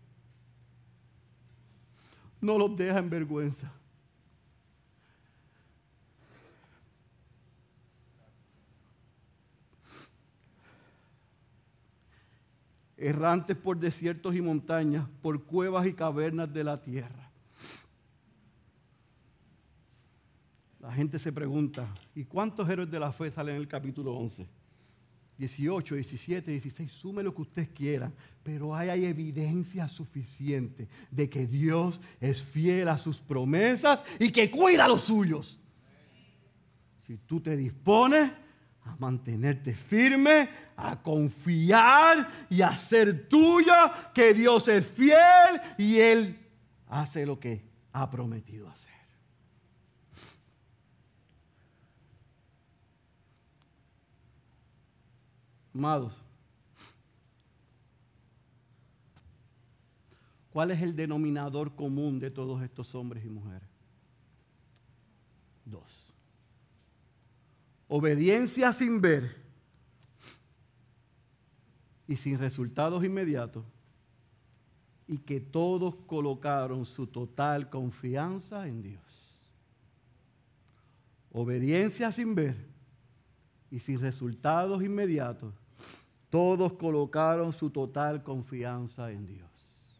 No los deja en vergüenza. Errantes por desiertos y montañas, por cuevas y cavernas de la tierra. La gente se pregunta, ¿y cuántos héroes de la fe salen en el capítulo 11? 18, 17, 16, sume lo que usted quiera, pero hay, hay evidencia suficiente de que Dios es fiel a sus promesas y que cuida a los suyos. Si tú te dispones, a mantenerte firme, a confiar y a ser tuya, que Dios es fiel y Él hace lo que ha prometido hacer. Amados, ¿cuál es el denominador común de todos estos hombres y mujeres? Dos obediencia sin ver y sin resultados inmediatos, y que todos colocaron su total confianza en Dios. Obediencia sin ver y sin resultados inmediatos, todos colocaron su total confianza en Dios.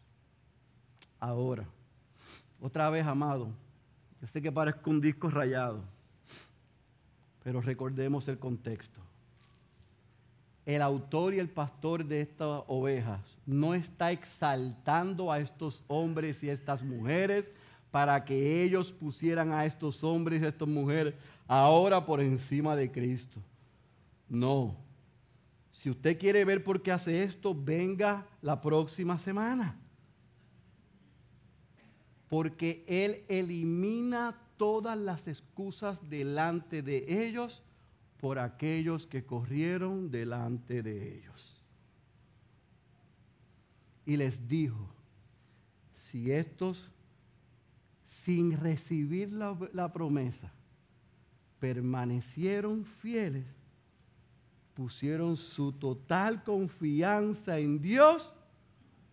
Ahora, otra vez, amado, yo sé que parezco un disco rayado pero recordemos el contexto. El autor y el pastor de estas ovejas no está exaltando a estos hombres y estas mujeres para que ellos pusieran a estos hombres y a estas mujeres ahora por encima de Cristo. No. Si usted quiere ver por qué hace esto, venga la próxima semana. Porque Él elimina todas las excusas delante de ellos por aquellos que corrieron delante de ellos. Y les dijo, si estos sin recibir la, la promesa, permanecieron fieles, pusieron su total confianza en Dios,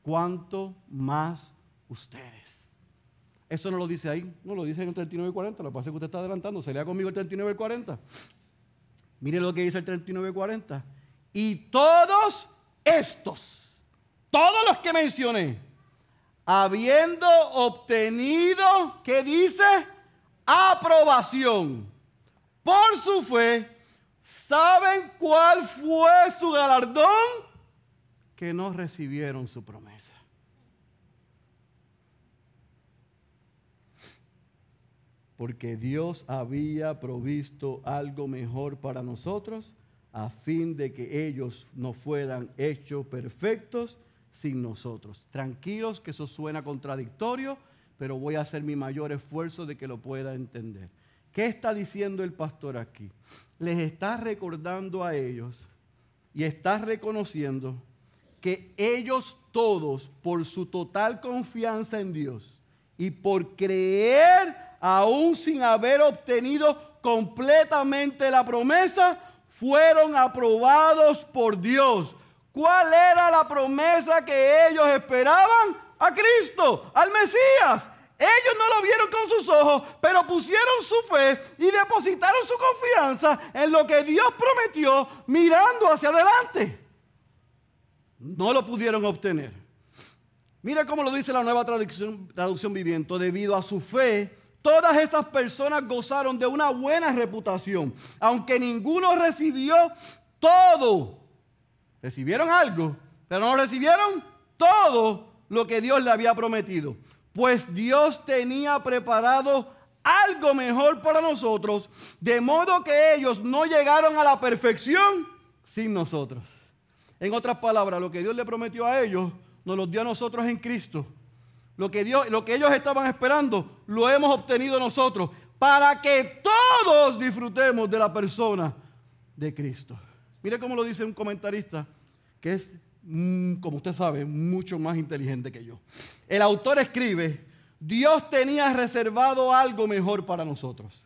cuanto más ustedes. Eso no lo dice ahí, no lo dice en el 39 y 40, lo que pasa es que usted está adelantando, se lea conmigo el 39 y 40. Mire lo que dice el 39 y 40. Y todos estos, todos los que mencioné, habiendo obtenido, ¿qué dice? Aprobación por su fe, ¿saben cuál fue su galardón? Que no recibieron su promesa. Porque Dios había provisto algo mejor para nosotros a fin de que ellos no fueran hechos perfectos sin nosotros. Tranquilos que eso suena contradictorio, pero voy a hacer mi mayor esfuerzo de que lo pueda entender. ¿Qué está diciendo el pastor aquí? Les está recordando a ellos y está reconociendo que ellos todos, por su total confianza en Dios y por creer aún sin haber obtenido completamente la promesa, fueron aprobados por Dios. ¿Cuál era la promesa que ellos esperaban? A Cristo, al Mesías. Ellos no lo vieron con sus ojos, pero pusieron su fe y depositaron su confianza en lo que Dios prometió mirando hacia adelante. No lo pudieron obtener. Mira cómo lo dice la nueva traducción, traducción viviente. Debido a su fe, todas esas personas gozaron de una buena reputación. Aunque ninguno recibió todo. Recibieron algo, pero no recibieron todo lo que Dios le había prometido pues Dios tenía preparado algo mejor para nosotros, de modo que ellos no llegaron a la perfección sin nosotros. En otras palabras, lo que Dios le prometió a ellos, nos lo dio a nosotros en Cristo. Lo que, Dios, lo que ellos estaban esperando, lo hemos obtenido nosotros, para que todos disfrutemos de la persona de Cristo. Mire cómo lo dice un comentarista, que es Mm, como usted sabe, mucho más inteligente que yo. El autor escribe, Dios tenía reservado algo mejor para nosotros.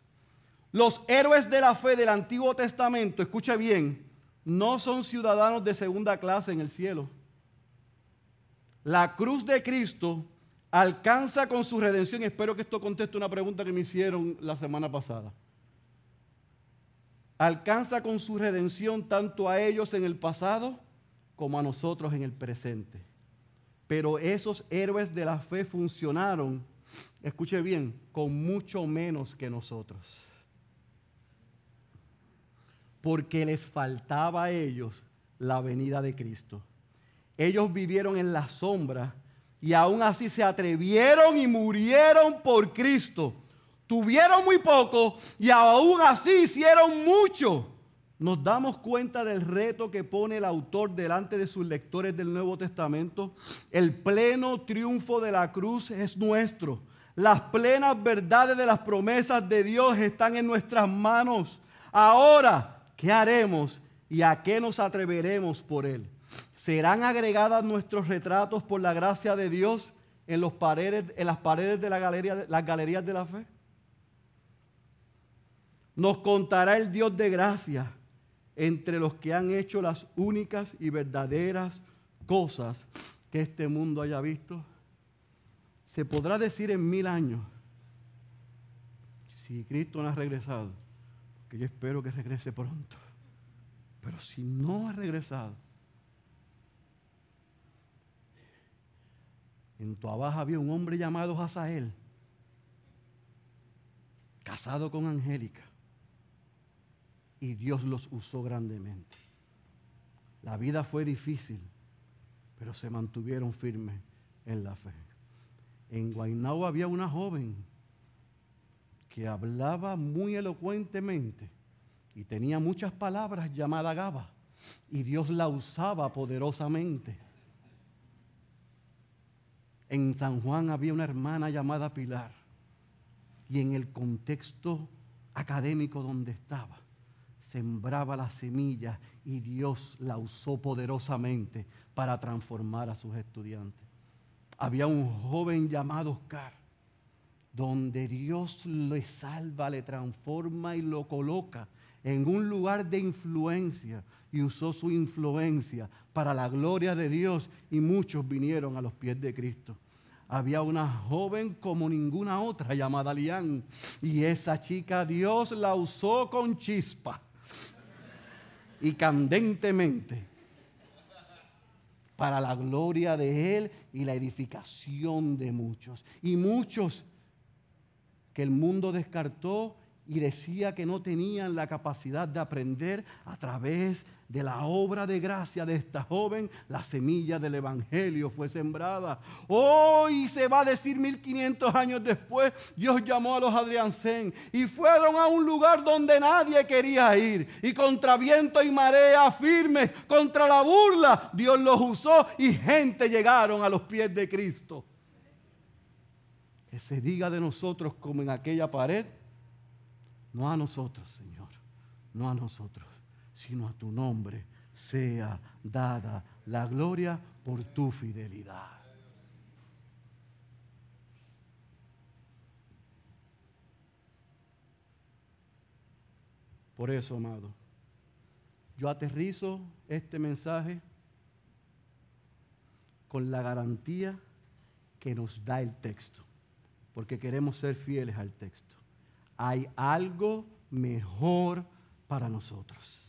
Los héroes de la fe del Antiguo Testamento, escuche bien, no son ciudadanos de segunda clase en el cielo. La cruz de Cristo alcanza con su redención. Espero que esto conteste una pregunta que me hicieron la semana pasada. Alcanza con su redención tanto a ellos en el pasado como a nosotros en el presente. Pero esos héroes de la fe funcionaron, escuche bien, con mucho menos que nosotros. Porque les faltaba a ellos la venida de Cristo. Ellos vivieron en la sombra y aún así se atrevieron y murieron por Cristo. Tuvieron muy poco y aún así hicieron mucho nos damos cuenta del reto que pone el autor delante de sus lectores del Nuevo Testamento. El pleno triunfo de la cruz es nuestro. Las plenas verdades de las promesas de Dios están en nuestras manos. Ahora, ¿qué haremos y a qué nos atreveremos por Él? ¿Serán agregadas nuestros retratos por la gracia de Dios en, los paredes, en las paredes de la galería, las galerías de la fe? Nos contará el Dios de gracia entre los que han hecho las únicas y verdaderas cosas que este mundo haya visto? Se podrá decir en mil años, si Cristo no ha regresado, que yo espero que regrese pronto, pero si no ha regresado, en tu abajo había un hombre llamado Hazael, casado con Angélica y Dios los usó grandemente. La vida fue difícil, pero se mantuvieron firmes en la fe. En Guaynabo había una joven que hablaba muy elocuentemente y tenía muchas palabras llamada Gaba y Dios la usaba poderosamente. En San Juan había una hermana llamada Pilar y en el contexto académico donde estaba, sembraba la semilla y Dios la usó poderosamente para transformar a sus estudiantes. Había un joven llamado Oscar. donde Dios le salva, le transforma y lo coloca en un lugar de influencia y usó su influencia para la gloria de Dios y muchos vinieron a los pies de Cristo. Había una joven como ninguna otra llamada Lián y esa chica Dios la usó con chispa y candentemente para la gloria de Él y la edificación de muchos. Y muchos que el mundo descartó y decía que no tenían la capacidad de aprender a través de la obra de gracia de esta joven, la semilla del Evangelio fue sembrada. Hoy se va a decir 1500 años después, Dios llamó a los Adriansen y fueron a un lugar donde nadie quería ir. Y contra viento y marea firme, contra la burla, Dios los usó y gente llegaron a los pies de Cristo. Que se diga de nosotros como en aquella pared, no a nosotros, Señor, no a nosotros, sino a tu nombre sea dada la gloria por tu fidelidad. Por eso, amado, yo aterrizo este mensaje con la garantía que nos da el texto, porque queremos ser fieles al texto hay algo mejor para nosotros.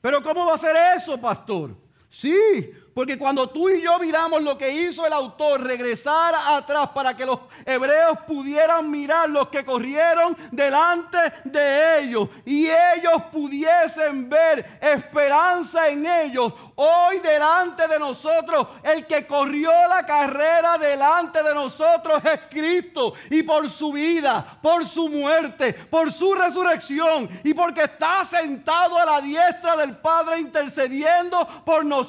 Pero ¿cómo va a ser eso, pastor? Sí, porque cuando tú y yo miramos lo que hizo el autor, regresar atrás para que los hebreos pudieran mirar los que corrieron delante de ellos y ellos pudiesen ver esperanza en ellos. Hoy delante de nosotros, el que corrió la carrera delante de nosotros es Cristo. Y por su vida, por su muerte, por su resurrección y porque está sentado a la diestra del Padre intercediendo por nosotros,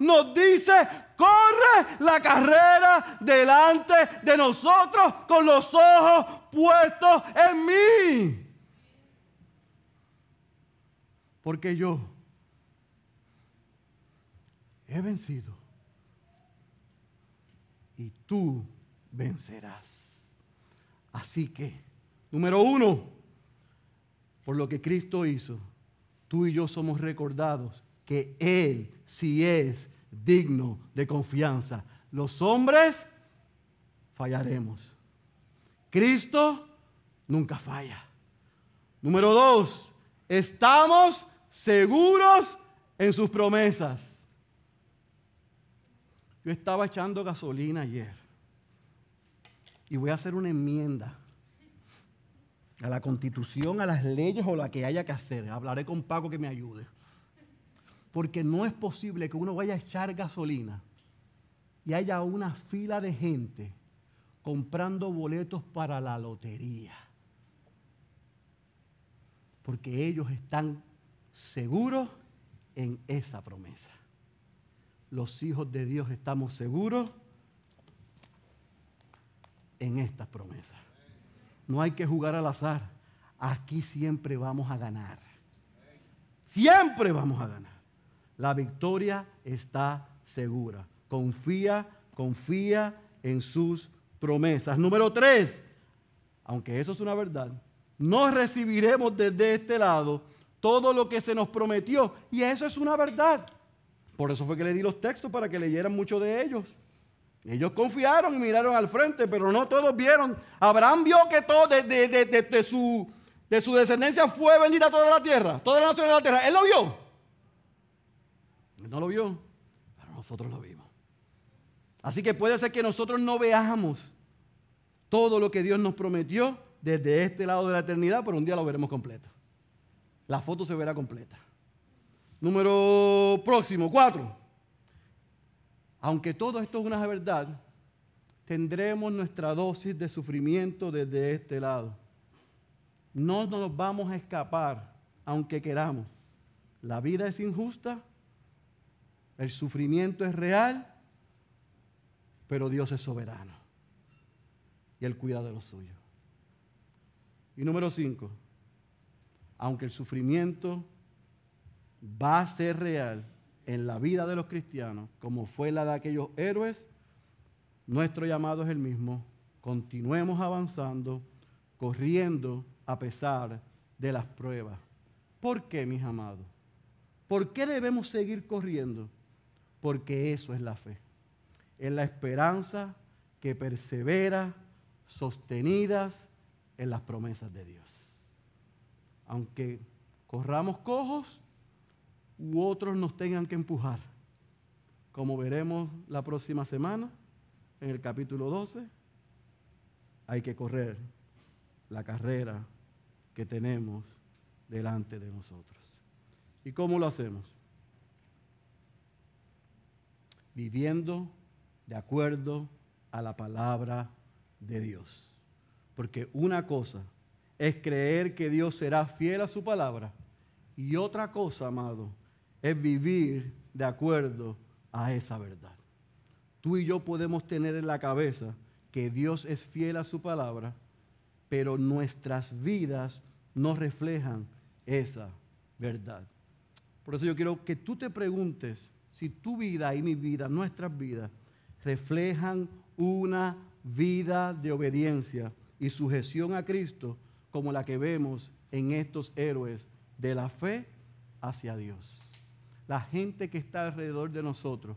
nos dice, corre la carrera delante de nosotros con los ojos puestos en mí. Porque yo he vencido y tú vencerás. Así que, número uno, por lo que Cristo hizo, tú y yo somos recordados que Él sí es digno de confianza. Los hombres fallaremos. Cristo nunca falla. Número dos, estamos seguros en sus promesas. Yo estaba echando gasolina ayer y voy a hacer una enmienda a la constitución, a las leyes o la que haya que hacer. Hablaré con Paco que me ayude. Porque no es posible que uno vaya a echar gasolina y haya una fila de gente comprando boletos para la lotería. Porque ellos están seguros en esa promesa. Los hijos de Dios estamos seguros en estas promesas. No hay que jugar al azar. Aquí siempre vamos a ganar. Siempre vamos a ganar. La victoria está segura. Confía, confía en sus promesas. Número tres, aunque eso es una verdad, no recibiremos desde este lado todo lo que se nos prometió. Y eso es una verdad. Por eso fue que le di los textos para que leyeran mucho de ellos. Ellos confiaron y miraron al frente, pero no todos vieron. Abraham vio que todo de, de, su, de su descendencia fue bendita toda la tierra, toda la nación de la tierra. Él lo vio no lo vio, pero nosotros lo vimos. Así que puede ser que nosotros no veamos todo lo que Dios nos prometió desde este lado de la eternidad, pero un día lo veremos completo. La foto se verá completa. Número próximo, cuatro. Aunque todo esto es una verdad, tendremos nuestra dosis de sufrimiento desde este lado. No nos vamos a escapar, aunque queramos. La vida es injusta, el sufrimiento es real, pero Dios es soberano. Y Él cuida de los suyos. Y número cinco, aunque el sufrimiento va a ser real en la vida de los cristianos, como fue la de aquellos héroes, nuestro llamado es el mismo, continuemos avanzando, corriendo a pesar de las pruebas. ¿Por qué, mis amados? ¿Por qué debemos seguir corriendo? Porque eso es la fe. Es la esperanza que persevera sostenidas en las promesas de Dios. Aunque corramos cojos u otros nos tengan que empujar, como veremos la próxima semana en el capítulo 12, hay que correr la carrera que tenemos delante de nosotros. ¿Y cómo lo hacemos? Viviendo de acuerdo a la palabra de Dios. Porque una cosa es creer que Dios será fiel a su palabra y otra cosa, amado, es vivir de acuerdo a esa verdad. Tú y yo podemos tener en la cabeza que Dios es fiel a su palabra, pero nuestras vidas no reflejan esa verdad. Por eso yo quiero que tú te preguntes si tu vida y mi vida, nuestras vidas, reflejan una vida de obediencia y sujeción a Cristo como la que vemos en estos héroes de la fe hacia Dios. La gente que está alrededor de nosotros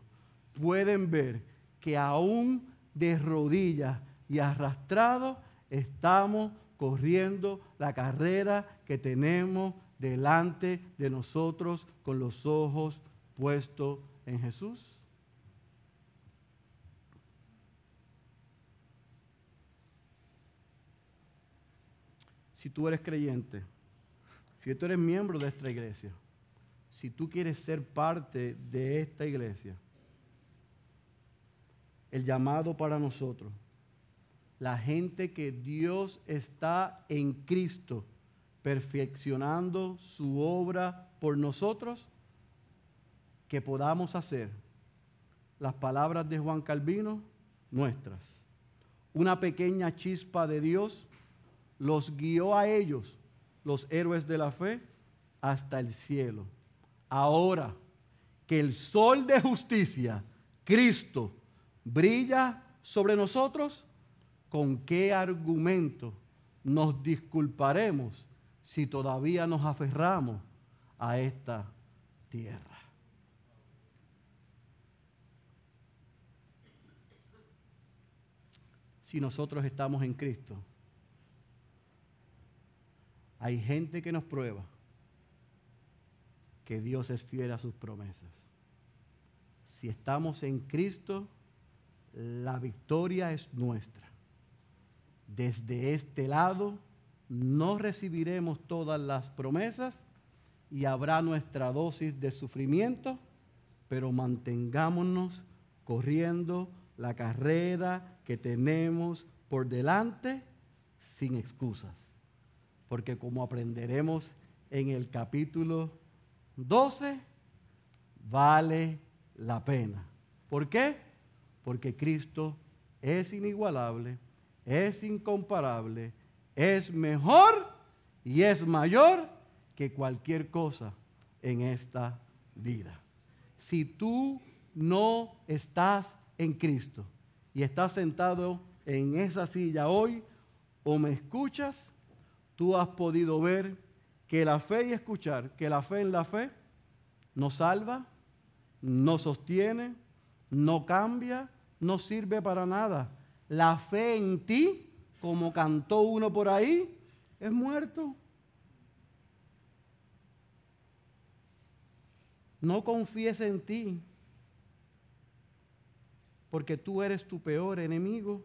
pueden ver que aún de rodillas y arrastrados estamos corriendo la carrera que tenemos delante de nosotros con los ojos puestos en Jesús? Si tú eres creyente, si tú eres miembro de esta iglesia, si tú quieres ser parte de esta iglesia, el llamado para nosotros, la gente que Dios está en Cristo, perfeccionando su obra por nosotros, que podamos hacer las palabras de Juan Calvino nuestras. Una pequeña chispa de Dios los guió a ellos, los héroes de la fe, hasta el cielo. Ahora que el sol de justicia, Cristo, brilla sobre nosotros, ¿con qué argumento nos disculparemos si todavía nos aferramos a esta tierra. Si nosotros estamos en Cristo, hay gente que nos prueba que Dios es fiel a sus promesas. Si estamos en Cristo, la victoria es nuestra. Desde este lado, no recibiremos todas las promesas y habrá nuestra dosis de sufrimiento, pero mantengámonos corriendo la carrera que tenemos por delante sin excusas. Porque como aprenderemos en el capítulo 12, vale la pena. ¿Por qué? Porque Cristo es inigualable, es incomparable, es mejor y es mayor que cualquier cosa en esta vida. Si tú no estás en Cristo y estás sentado en esa silla hoy o me escuchas, tú has podido ver que la fe y escuchar, que la fe en la fe no salva, no sostiene, no cambia, no sirve para nada. La fe en ti como cantó uno por ahí, es muerto. No confíes en ti, porque tú eres tu peor enemigo.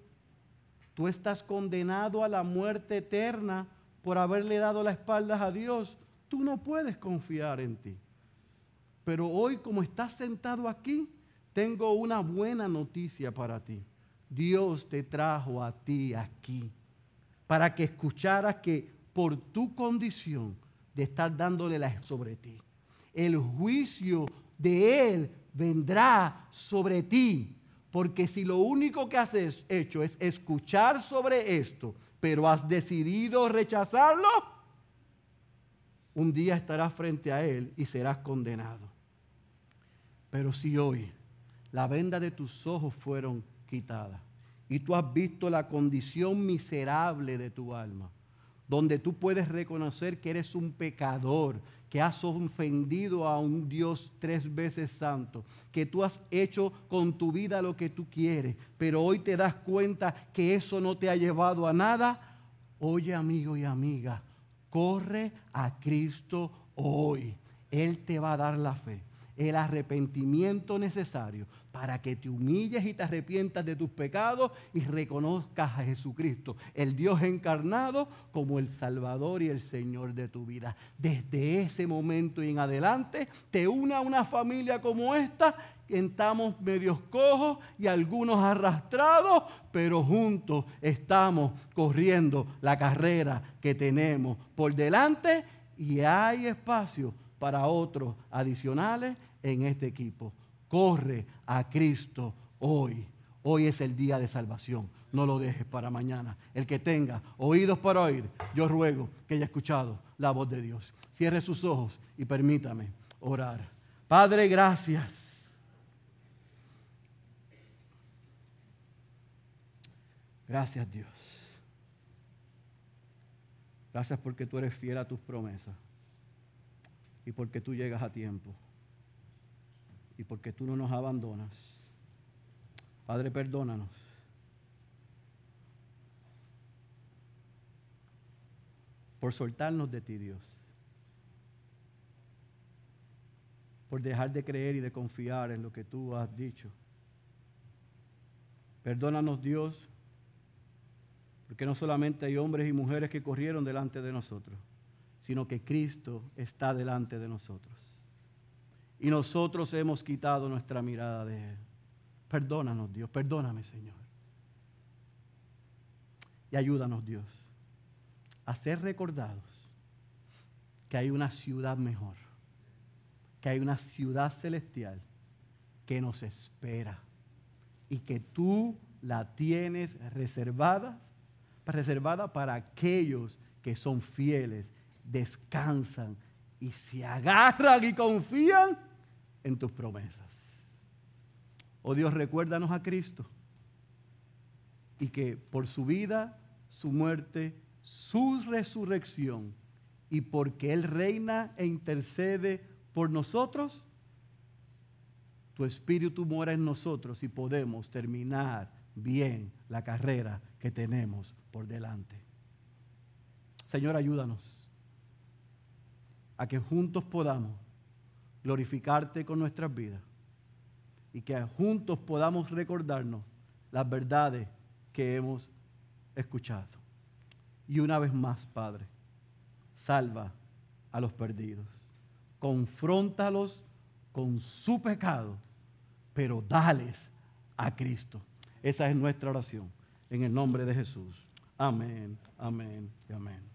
Tú estás condenado a la muerte eterna por haberle dado la espalda a Dios. Tú no puedes confiar en ti. Pero hoy, como estás sentado aquí, tengo una buena noticia para ti. Dios te trajo a ti aquí para que escucharas que por tu condición de estar dándole la sobre ti, el juicio de Él vendrá sobre ti. Porque si lo único que has hecho es escuchar sobre esto, pero has decidido rechazarlo, un día estarás frente a Él y serás condenado. Pero si hoy la venda de tus ojos fueron quitada y tú has visto la condición miserable de tu alma, donde tú puedes reconocer que eres un pecador, que has ofendido a un Dios tres veces santo, que tú has hecho con tu vida lo que tú quieres, pero hoy te das cuenta que eso no te ha llevado a nada, oye amigo y amiga, corre a Cristo hoy. Él te va a dar la fe el arrepentimiento necesario para que te humilles y te arrepientas de tus pecados y reconozcas a Jesucristo, el Dios encarnado, como el Salvador y el Señor de tu vida. Desde ese momento y en adelante, te una una familia como esta, estamos medios cojos y algunos arrastrados, pero juntos estamos corriendo la carrera que tenemos por delante y hay espacio para otros adicionales en este equipo. Corre a Cristo hoy. Hoy es el día de salvación. No lo dejes para mañana. El que tenga oídos para oír, yo ruego que haya escuchado la voz de Dios. Cierre sus ojos y permítame orar. Padre, gracias. Gracias Dios. Gracias porque tú eres fiel a tus promesas y porque tú llegas a tiempo y porque tú no nos abandonas. Padre, perdónanos. Por soltarnos de ti, Dios. Por dejar de creer y de confiar en lo que tú has dicho. Perdónanos, Dios, porque no solamente hay hombres y mujeres que corrieron delante de nosotros sino que Cristo está delante de nosotros. Y nosotros hemos quitado nuestra mirada de Él. Perdónanos, Dios, perdóname, Señor. Y ayúdanos, Dios, a ser recordados que hay una ciudad mejor, que hay una ciudad celestial que nos espera y que tú la tienes reservada, reservada para aquellos que son fieles descansan y se agarran y confían en tus promesas. Oh Dios, recuérdanos a Cristo y que por su vida, su muerte, su resurrección y porque Él reina e intercede por nosotros, tu espíritu mora en nosotros y podemos terminar bien la carrera que tenemos por delante. Señor, ayúdanos a que juntos podamos glorificarte con nuestras vidas y que juntos podamos recordarnos las verdades que hemos escuchado. Y una vez más, Padre, salva a los perdidos, confróntalos con su pecado, pero dales a Cristo. Esa es nuestra oración. En el nombre de Jesús. Amén, amén y amén.